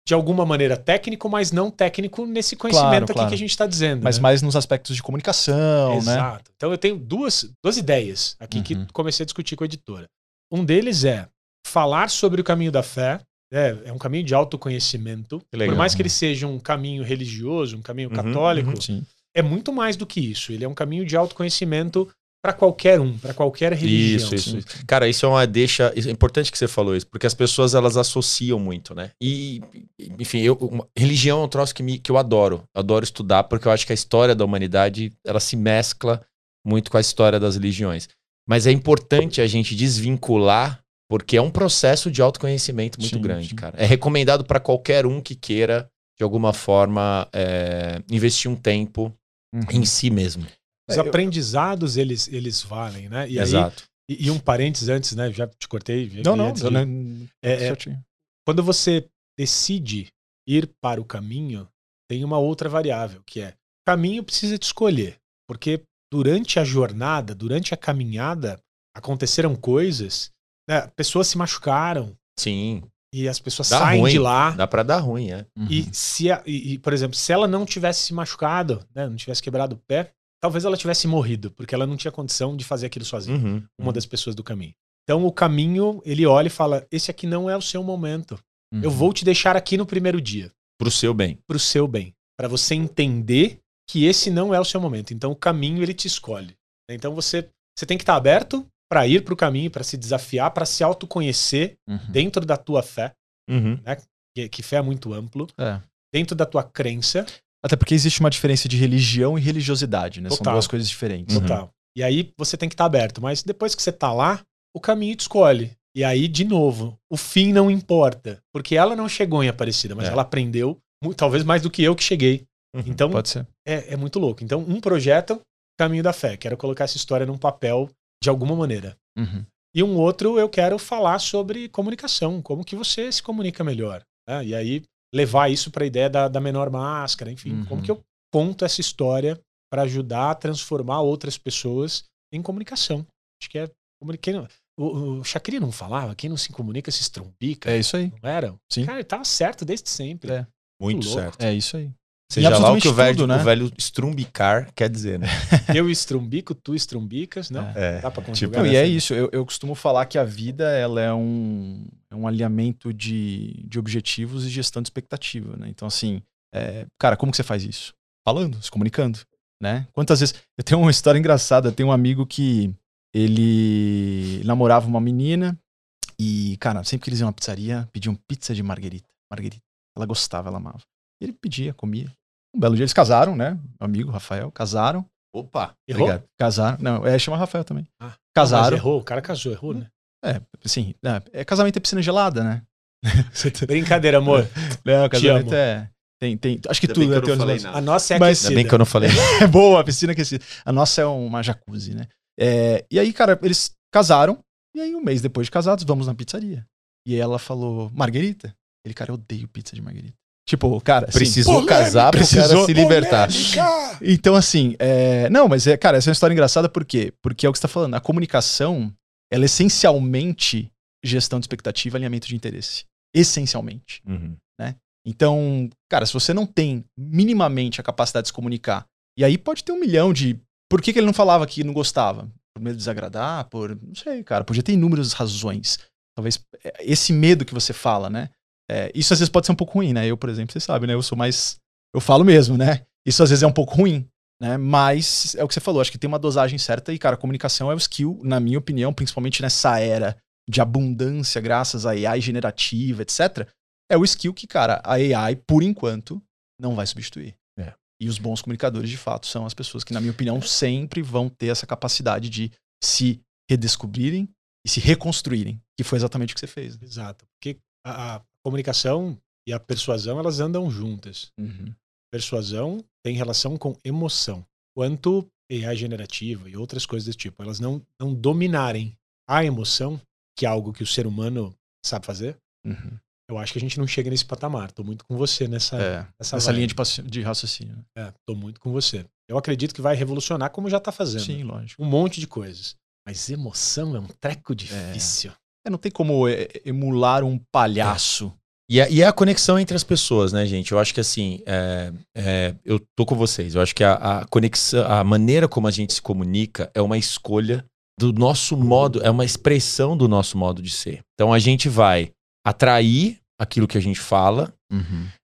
De alguma maneira técnico, mas não técnico nesse conhecimento Claro, aqui claro. que a gente está dizendo. Mas né? mais nos aspectos de comunicação, né? Exato. Então eu tenho duas, duas ideias aqui que Uhum. comecei a discutir com a editora. Um deles é falar sobre o caminho da fé. É, é um caminho de autoconhecimento. Que legal. Por mais que ele seja um caminho religioso, um caminho Uhum, católico, uhum. É muito mais do que isso. Ele é um caminho de autoconhecimento para qualquer um, para qualquer religião. Isso, isso, isso. Cara, isso é uma deixa. É importante que você falou isso, porque as pessoas elas associam muito, né? E, enfim, eu, uma- religião é um troço que, me, que eu adoro. Adoro estudar, porque eu acho que a história da humanidade ela se mescla muito com a história das religiões. Mas é importante a gente desvincular, porque é um processo de autoconhecimento muito Sim, grande, sim. cara. É recomendado para qualquer um que queira, de alguma forma, é, investir um tempo Uhum. em si mesmo. Os É, eu- aprendizados, eles, eles valem, né? E aí, Exato. e, e um parênteses antes, né? Já te cortei. Não, não. de- não- É, é, quando você decide ir para o caminho, tem uma outra variável, que é caminho precisa te escolher. Porque durante a jornada, durante a caminhada, aconteceram coisas, né? pessoas se machucaram Sim, e as pessoas Dá saem ruim. de lá. dá pra dar ruim, é. E Uhum. se, a- e, e, por exemplo, se ela não tivesse se machucado, né, não tivesse quebrado o pé, talvez ela tivesse morrido, porque ela não tinha condição de fazer aquilo sozinha, Uhum. uma das pessoas do caminho. Então o caminho, ele olha e fala: esse aqui não é o seu momento. Eu Uhum. vou te deixar aqui no primeiro dia, Pro seu bem. pro seu bem, para você entender que esse não é o seu momento. Então o caminho ele te escolhe. Então você você tem que estar aberto para ir pro caminho, para se desafiar, para se autoconhecer Uhum. dentro da tua fé, Uhum. que, que fé é muito amplo, É. dentro da tua crença, Até porque existe uma diferença de religião e religiosidade, né? São Total. duas coisas diferentes. Uhum. Total. E aí você tem que estar aberto. Mas depois que você tá lá, o caminho te escolhe. E aí, de novo, o fim não importa. Porque ela não chegou em Aparecida, mas É. ela aprendeu, talvez mais do que eu que cheguei. Uhum. Então, Pode ser. é, é muito louco. Então, um projeto, Caminho da Fé. Quero colocar essa história num papel de alguma maneira. Uhum. E um outro, eu quero falar sobre comunicação. Como que você se comunica melhor. né? E aí, levar isso para a ideia da, da menor máscara. Enfim, Uhum. como que eu conto essa história para ajudar a transformar outras pessoas em comunicação. Acho que é. O, o não falava, quem não se comunica se estrumbica. É isso aí. Não era? Sim. Cara, ele tava certo desde sempre. É. Muito louco. certo. É isso aí. Seja lá o que o velho, tudo, né? o velho estrumbicar quer dizer, né? (laughs) Eu estrumbico, tu estrumbicas, não? É. Dá pra tipo? Não, e é isso, eu, eu costumo falar que a vida ela é um, é um alinhamento de, de objetivos e gestão de expectativa, né? Então, assim, é, cara, como que você faz isso? Falando, se comunicando, né? Quantas vezes... Eu tenho uma história engraçada, eu tenho um amigo que ele namorava uma menina e, cara, sempre que eles iam à pizzaria, pediam pizza de marguerita. Marguerita. Ela gostava, ela amava. E ele pedia, comia. Um belo dia eles casaram, né? Meu amigo, Rafael, casaram. Opa, Errou? obrigado. Casaram. Não, é, chama Rafael também. Ah, Mas casaram. errou, o cara casou, errou, né? É, assim, é, é casamento é piscina gelada, né? Brincadeira, amor. (laughs) Não, casamento é. Tem, tem, acho que Ainda tudo né, eu tem uns. A nossa é Mas- aquecida. Ainda bem que eu não falei. É (laughs) boa, a piscina aquecida. A nossa é uma jacuzzi, né? É, e aí, cara, eles casaram. E aí, um mês depois de casados, vamos na pizzaria. E ela falou, Marguerita? Ele, cara, eu odeio pizza de Marguerita. Tipo, cara, assim, Precisou polêmica, casar precisou- se libertar. Então, assim, é... não, mas, é, cara, essa é uma história engraçada por quê? Porque é o que você tá falando. A comunicação, ela é essencialmente gestão de expectativa e alinhamento de interesse. Essencialmente. Uhum. Então, cara, se você não tem minimamente a capacidade de se comunicar, e aí pode ter um milhão de. Por que, que ele não falava que não gostava? Por medo de desagradar? Por. Não sei, cara. Podia ter inúmeras razões. Talvez é, esse medo que você fala, né? É, isso às vezes pode ser um pouco ruim, né? Eu, por exemplo, você sabe, né? Eu sou mais. Eu falo mesmo, né? Isso às vezes é um pouco ruim. né? Mas é o que você falou, acho que tem uma dosagem certa e, cara, comunicação é o skill, na minha opinião, principalmente nessa era de abundância, graças a AI generativa, etc. É o skill que, cara, a AI, por enquanto, não vai substituir. É. E os bons comunicadores, de fato, são as pessoas que, na minha opinião, sempre vão ter essa capacidade de se redescobrirem e se reconstruírem, que foi exatamente o que você fez. né? Exato. Porque a, a comunicação e a persuasão, elas andam juntas. Persuasão tem relação com emoção. Quanto AI generativa e outras coisas desse tipo, elas não, não dominarem a emoção, que é algo que o ser humano sabe fazer, Uhum. eu acho que a gente não chega nesse patamar. Tô muito com você nessa, É, nessa, essa vibe. linha de, de raciocínio. né? É, tô muito com você. Eu acredito que vai revolucionar como já tá fazendo. Sim, lógico. Um monte de coisas. Mas emoção é um treco difícil. É, não tem como é, emular um palhaço. E é, e é a conexão entre as pessoas, né, gente? Eu acho que assim, é, é, eu tô com vocês. Eu acho que a, a conexão, a maneira como a gente se comunica é uma escolha do nosso modo, é uma expressão do nosso modo de ser. Então a gente vai atrair aquilo que a gente fala,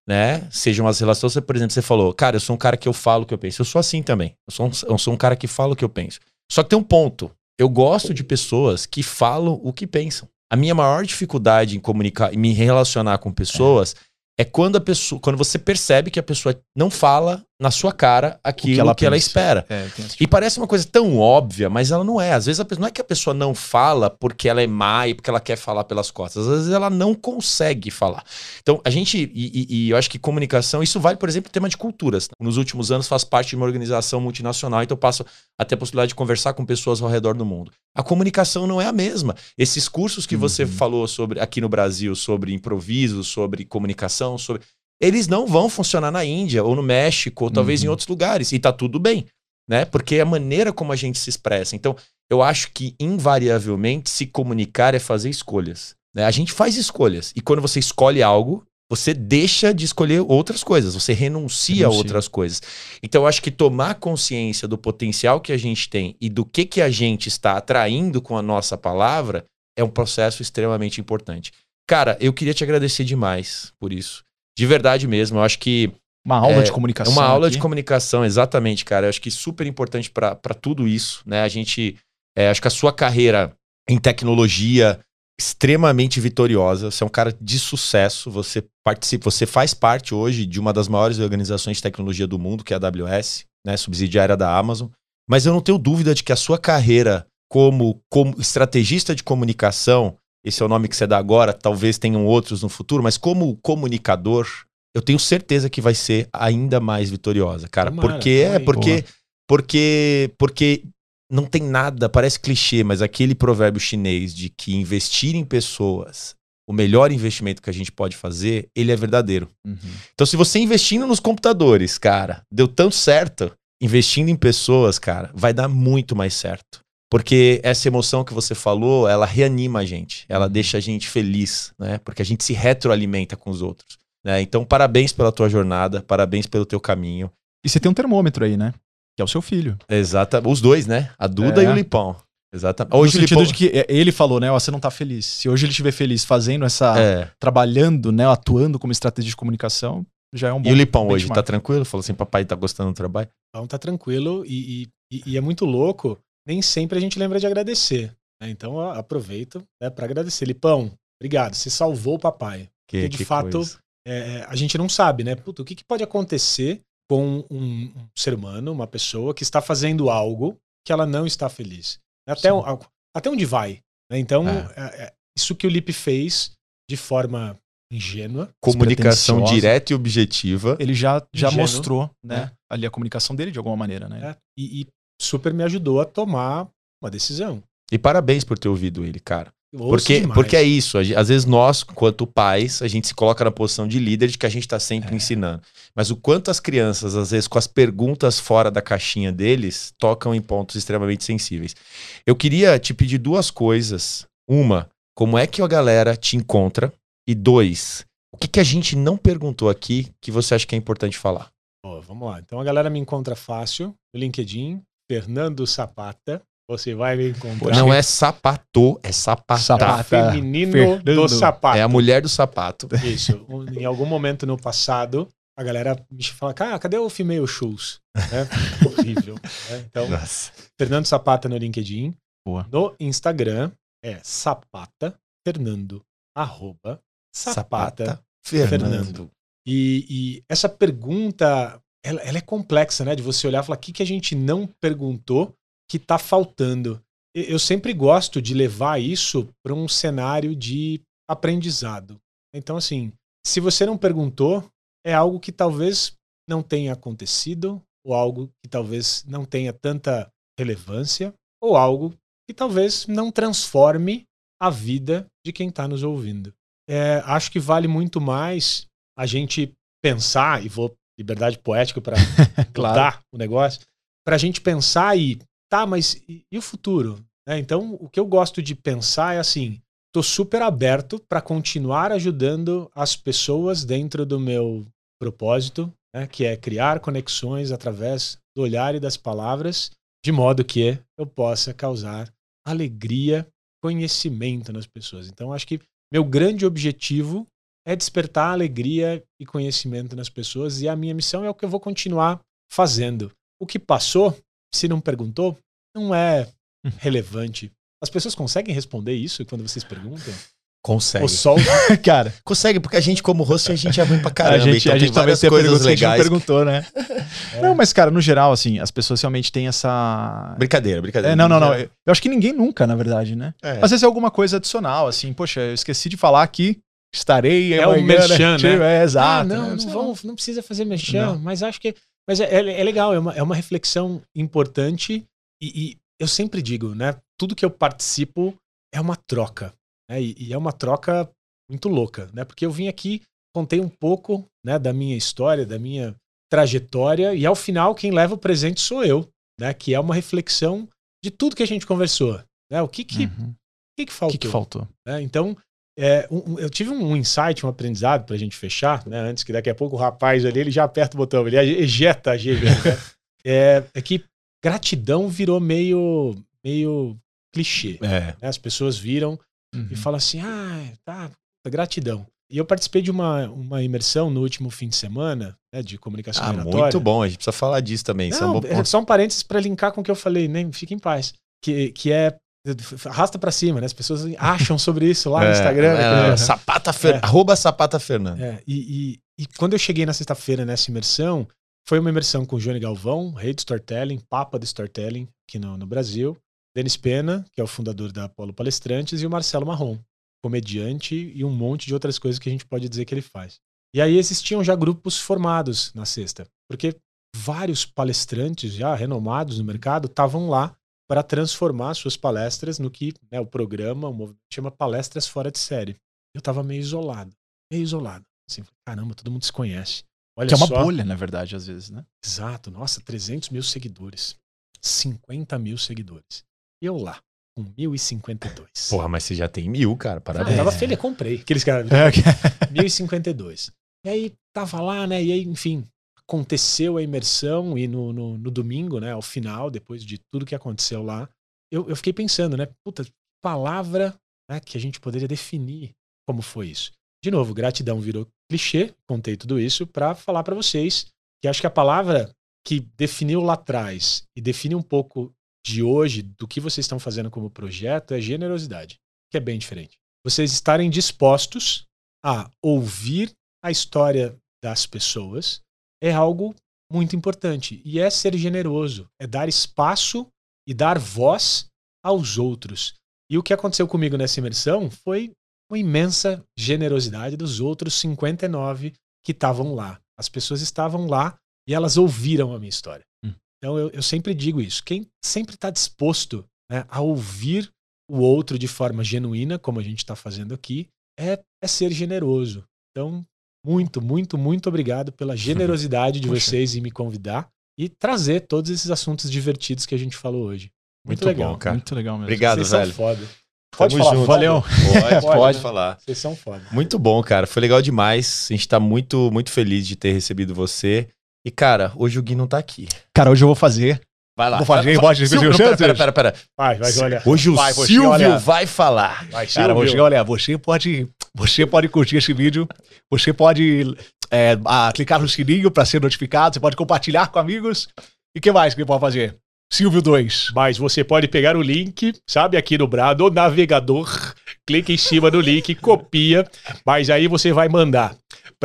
né? Sejam as relações, você, por exemplo, você falou, cara, eu sou um cara que eu falo o que eu penso. Eu sou assim também. Eu sou um, eu sou um cara que fala o que eu penso. Só que tem um ponto. Eu gosto de pessoas que falam o que pensam. A minha maior dificuldade em comunicar e me relacionar com pessoas é, quando a pessoa, quando você percebe que a pessoa não fala na sua cara aquilo que ela, pensa. espera. É, E parece uma coisa tão óbvia, mas ela não é. Às vezes pessoa, não é que a pessoa não fala porque ela é má e porque ela quer falar pelas costas. Às vezes ela não consegue falar. Então, a gente, e, e- e eu acho que comunicação, isso vale, por exemplo, tema de culturas. Nos últimos anos faz parte de uma organização multinacional, então eu passo a ter a possibilidade de conversar com pessoas ao redor do mundo. A comunicação não é a mesma. Esses cursos que você Uhum. falou sobre aqui no Brasil, sobre improviso, sobre comunicação, sobre. Eles não vão funcionar na Índia, ou no México, ou talvez em Uhum. outros lugares. E tá tudo bem né? Porque é a maneira como a gente se expressa. Então, eu acho que invariavelmente se comunicar é fazer escolhas. Né? A gente faz escolhas. E quando você escolhe algo, você deixa de escolher outras coisas, você renuncia, a Renuncia. outras coisas. Então, eu acho que tomar consciência do potencial que a gente tem e do que, que a gente está atraindo com a nossa palavra é um processo extremamente importante. Cara, eu queria te agradecer demais por isso. De verdade mesmo. Eu acho que Uma aula É, de comunicação. uma aula de aqui. comunicação, exatamente, cara. Eu acho que super importante para tudo isso, né? A gente, é, acho que a sua carreira em tecnologia extremamente vitoriosa. Você é um cara de sucesso. Você participa, você faz parte hoje de uma das maiores organizações de tecnologia do mundo, que é a AWS, né? Subsidiária da Amazon. Mas eu não tenho dúvida de que a sua carreira como, como estrategista de comunicação, esse é o nome que você dá agora, talvez tenham outros no futuro, mas como comunicador, eu tenho certeza que vai ser ainda mais vitoriosa, cara. Tomara, porque é porque porque porque não tem nada, parece clichê, mas aquele provérbio chinês de que investir em pessoas, o melhor investimento que a gente pode fazer, ele é verdadeiro. Uhum. Então, se você investindo nos computadores, cara, deu tanto certo, investindo em pessoas, cara, vai dar muito mais certo. Porque essa emoção que você falou, ela reanima a gente, ela deixa a gente feliz, né? Porque a gente se retroalimenta com os outros. Né? Então, parabéns pela tua jornada, parabéns pelo teu caminho. E você tem um termômetro aí, né? Que é o seu filho. Exata, os dois, né? A Duda É. e o Lipão. Exatamente. Hoje Hoje no o sentido Lipão... de que é, ele falou, né? Ó, você não tá feliz. Se hoje ele estiver feliz fazendo essa. É. trabalhando, né? Atuando como estratégia de comunicação, já é um bom. E o Lipão hoje, benchmark. tá tranquilo? Falou assim, papai tá gostando do trabalho? Então tá tranquilo e- e- e é muito louco. Nem sempre a gente lembra de agradecer. né? Então aproveito né, para agradecer. Lipão, obrigado. Você salvou o papai. Que, Porque, de que fato, coisa. É, a gente não sabe, né? Puta, o que, que pode acontecer com um, um ser humano, uma pessoa que está fazendo algo que ela não está feliz? Até, o- até onde vai? né? Então, É. é, é, isso que o Lipe fez de forma ingênua, Comunicação direta e objetiva. Ele já, já Ingênuo, mostrou, né? né? Ali a comunicação dele de alguma maneira, né? né? E, e super me ajudou a tomar uma decisão. E parabéns por ter ouvido ele, cara. Porque, demais. porque é isso. Às vezes nós, quanto pais, a gente se coloca na posição de líder de que a gente está sempre É. ensinando. Mas o quanto as crianças, às vezes, com as perguntas fora da caixinha deles, tocam em pontos extremamente sensíveis. Eu queria te pedir duas coisas. Uma, como é que a galera te encontra? E dois, o que, que a gente não perguntou aqui que você acha que é importante falar? Ó, vamos lá. Então a galera me encontra fácil no LinkedIn, Fernando Sapata. Você vai me encontrar. Não é sapato, é sapata. Sapata. É o feminino Fernando. do sapato. É a mulher do sapato. Isso. Em algum momento no passado, a galera me fala, cara, cadê o female shoes? Né? horrível. né? Então, Nossa. Fernando Sapata no LinkedIn. Boa. No Instagram é Sapata Fernando. Arroba Sapata, Fernando. E, e essa pergunta, ela, ela é complexa, né? De você olhar e falar, o que, que a gente não perguntou que tá faltando? Eu sempre gosto de levar isso para um cenário de aprendizado. Então, assim, se você não perguntou, é algo que talvez não tenha acontecido, ou algo que talvez não tenha tanta relevância, ou algo que talvez não transforme a vida de quem está nos ouvindo. É, acho que vale muito mais a gente pensar, e vou liberdade poética para (laughs) Claro. mudar o negócio, para a gente pensar e, tá, mas e, e o futuro? né? então, o que eu gosto de pensar é assim, tô super aberto para continuar ajudando as pessoas dentro do meu propósito, né, que é criar conexões através do olhar e das palavras, de modo que eu possa causar alegria, conhecimento nas pessoas. Então, acho que meu grande objetivo é despertar alegria e conhecimento nas pessoas e a minha missão é o que eu vou continuar fazendo. O que passou, se não perguntou, não é relevante. As pessoas conseguem responder isso quando vocês perguntam? Consegue. O (laughs) Cara, Consegue, porque a gente, como host, a gente é ruim pra caramba. a gente, então a tem gente talvez várias tenha coisas perguntas que a gente não legais. perguntou, né? Não, mas, cara, no geral, assim, as pessoas realmente têm essa. Brincadeira, brincadeira. É, não, não, não. Eu eu acho que ninguém nunca, na verdade, né? É. Às vezes é alguma coisa adicional, assim, poxa, eu esqueci de falar que estarei. É o amanhã, merchan, Tipo, né? É, exato. Ah, não, né? não, vamos, não precisa fazer Não. mas acho que. Mas é, é- é legal, é uma, é uma reflexão importante e, e eu sempre digo, né? Tudo que eu participo é uma troca. Né, e, e é uma troca muito louca, né? Porque eu vim aqui, contei um pouco né, da minha história, da minha trajetória, e ao final quem leva o presente sou eu, né? Que é uma reflexão de tudo que a gente conversou. Né? O que que, Uhum. o que, que faltou? que, que faltou? né? Então, é, um- eu tive um insight, um aprendizado pra gente fechar, né? Antes que daqui a pouco o rapaz ali, ele já aperta o botão, ele ejeta a G. né? (laughs) é, é que gratidão virou meio, meio clichê. É. né? As pessoas viram Uhum. e falam assim, ah, tá, gratidão. E eu participei de uma, uma imersão no último fim de semana, né, de comunicação Ah, oratória. muito bom. A gente precisa falar disso também. Isso é um Não, bom só um parênteses pra linkar com o que eu falei, nem fique em paz. Que, que é arrasta pra cima, né? As pessoas acham sobre isso lá no (laughs) É, Instagram. é, aquele- Sapata Fer... É. Arroba Sapata Fernando. É, e, e- e quando eu cheguei na sexta-feira nessa imersão, foi uma imersão com o Johnny Galvão, rei do storytelling, papa do storytelling aqui no, no Brasil, Denis Pena, que é o fundador da Apolo Palestrantes, e o Marcelo Marrom, comediante e um monte de outras coisas que a gente pode dizer que ele faz. E aí existiam já grupos formados na sexta, porque vários palestrantes já renomados no mercado estavam lá para transformar suas palestras no que né, o programa, o movimento chama palestras fora de série. Eu estava meio isolado, meio isolado. Assim, caramba, todo mundo se conhece. Olha Que é uma só. bolha, na verdade, às vezes, né? Exato, nossa, 300 mil seguidores. 50 mil seguidores. E eu lá, com 1052. Porra, mas você já tem mil, cara. Ah, Parabéns. eu tava feliz, comprei. (laughs) Aqueles caras. É, 1052. E aí tava lá, né? E aí, enfim, aconteceu a imersão e no, no, no domingo, né? Ao final, depois de tudo que aconteceu lá, eu, eu fiquei pensando, né? Puta, palavra né, que a gente poderia definir como foi isso. De novo, gratidão virou clichê, contei tudo isso para falar para vocês que acho que a palavra que definiu lá atrás e define um pouco de hoje do que vocês estão fazendo como projeto é generosidade, que é bem diferente. Vocês estarem dispostos a ouvir a história das pessoas é algo muito importante. E é ser generoso, é dar espaço e dar voz aos outros. E o que aconteceu comigo nessa imersão foi uma imensa generosidade dos outros 59 que estavam lá. As pessoas estavam lá e elas ouviram a minha história. Hum. Então eu, eu sempre digo isso. Quem sempre está disposto né, a ouvir o outro de forma genuína, como a gente está fazendo aqui, é, é ser generoso. Então, muito, muito, muito obrigado pela (laughs) generosidade de vocês em me convidar e trazer todos esses assuntos divertidos que a gente falou hoje. Muito, Muito legal. bom, cara. Muito legal mesmo. Obrigado, Vocês velho. são foda. Tamo falar, junto. Valeu. Pode, (laughs) Pode, pode né? falar. Vocês são foda. Muito bom, cara. Foi legal demais. A gente tá muito, muito feliz de ter recebido você. E, cara, hoje o Gui não tá aqui. Cara, hoje eu vou fazer. Vai lá. Vou fazer, Vai- pode Silvio, dizer o não, pera, Santos? pera, pera, pera. Vai, vai, olha. Hoje o Vai, você, Silvio olha. vai falar. Vai, Cara, Silvio. você, olha, você pode, você pode curtir esse vídeo, você pode é, ah, clicar no sininho para ser notificado, você pode compartilhar com amigos E o que mais que ele pode fazer? Silvio 2. Mas você pode pegar o link, sabe, aqui no Brado, navegador, clica em cima do link, copia, mas aí você vai mandar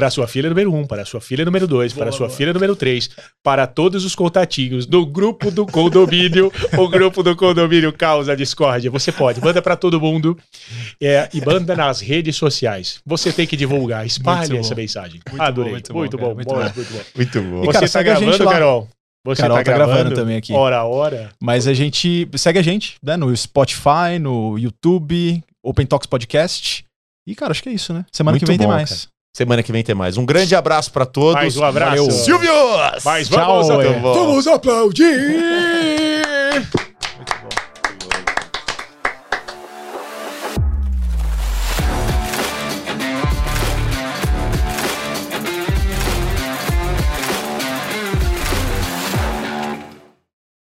para sua filha número 1, um, para sua filha número 2, para sua boa. filha número 3, para todos os contatinhos do grupo do condomínio, o grupo do condomínio causa discórdia. Você pode, manda para todo mundo é, e manda nas redes sociais. Você tem que divulgar, espalhe essa mensagem. Muito Adorei. Bom, muito, muito, bom, muito, bom, muito, bom, muito bom. Muito bom. Você está gravando, Carol? Você Carol tá, tá gravando, gravando, também aqui. Hora a hora. Mas a gente segue a gente, né? No Spotify, no YouTube, Open Talks Podcast. E, cara, acho que é isso, né? Semana Muito que vem bom, tem mais. Cara. Semana que vem tem mais. Um grande abraço para todos. Mais um abraço. Valeu. Silvio! Mas vamos, Tchau, vamos aplaudir! (laughs)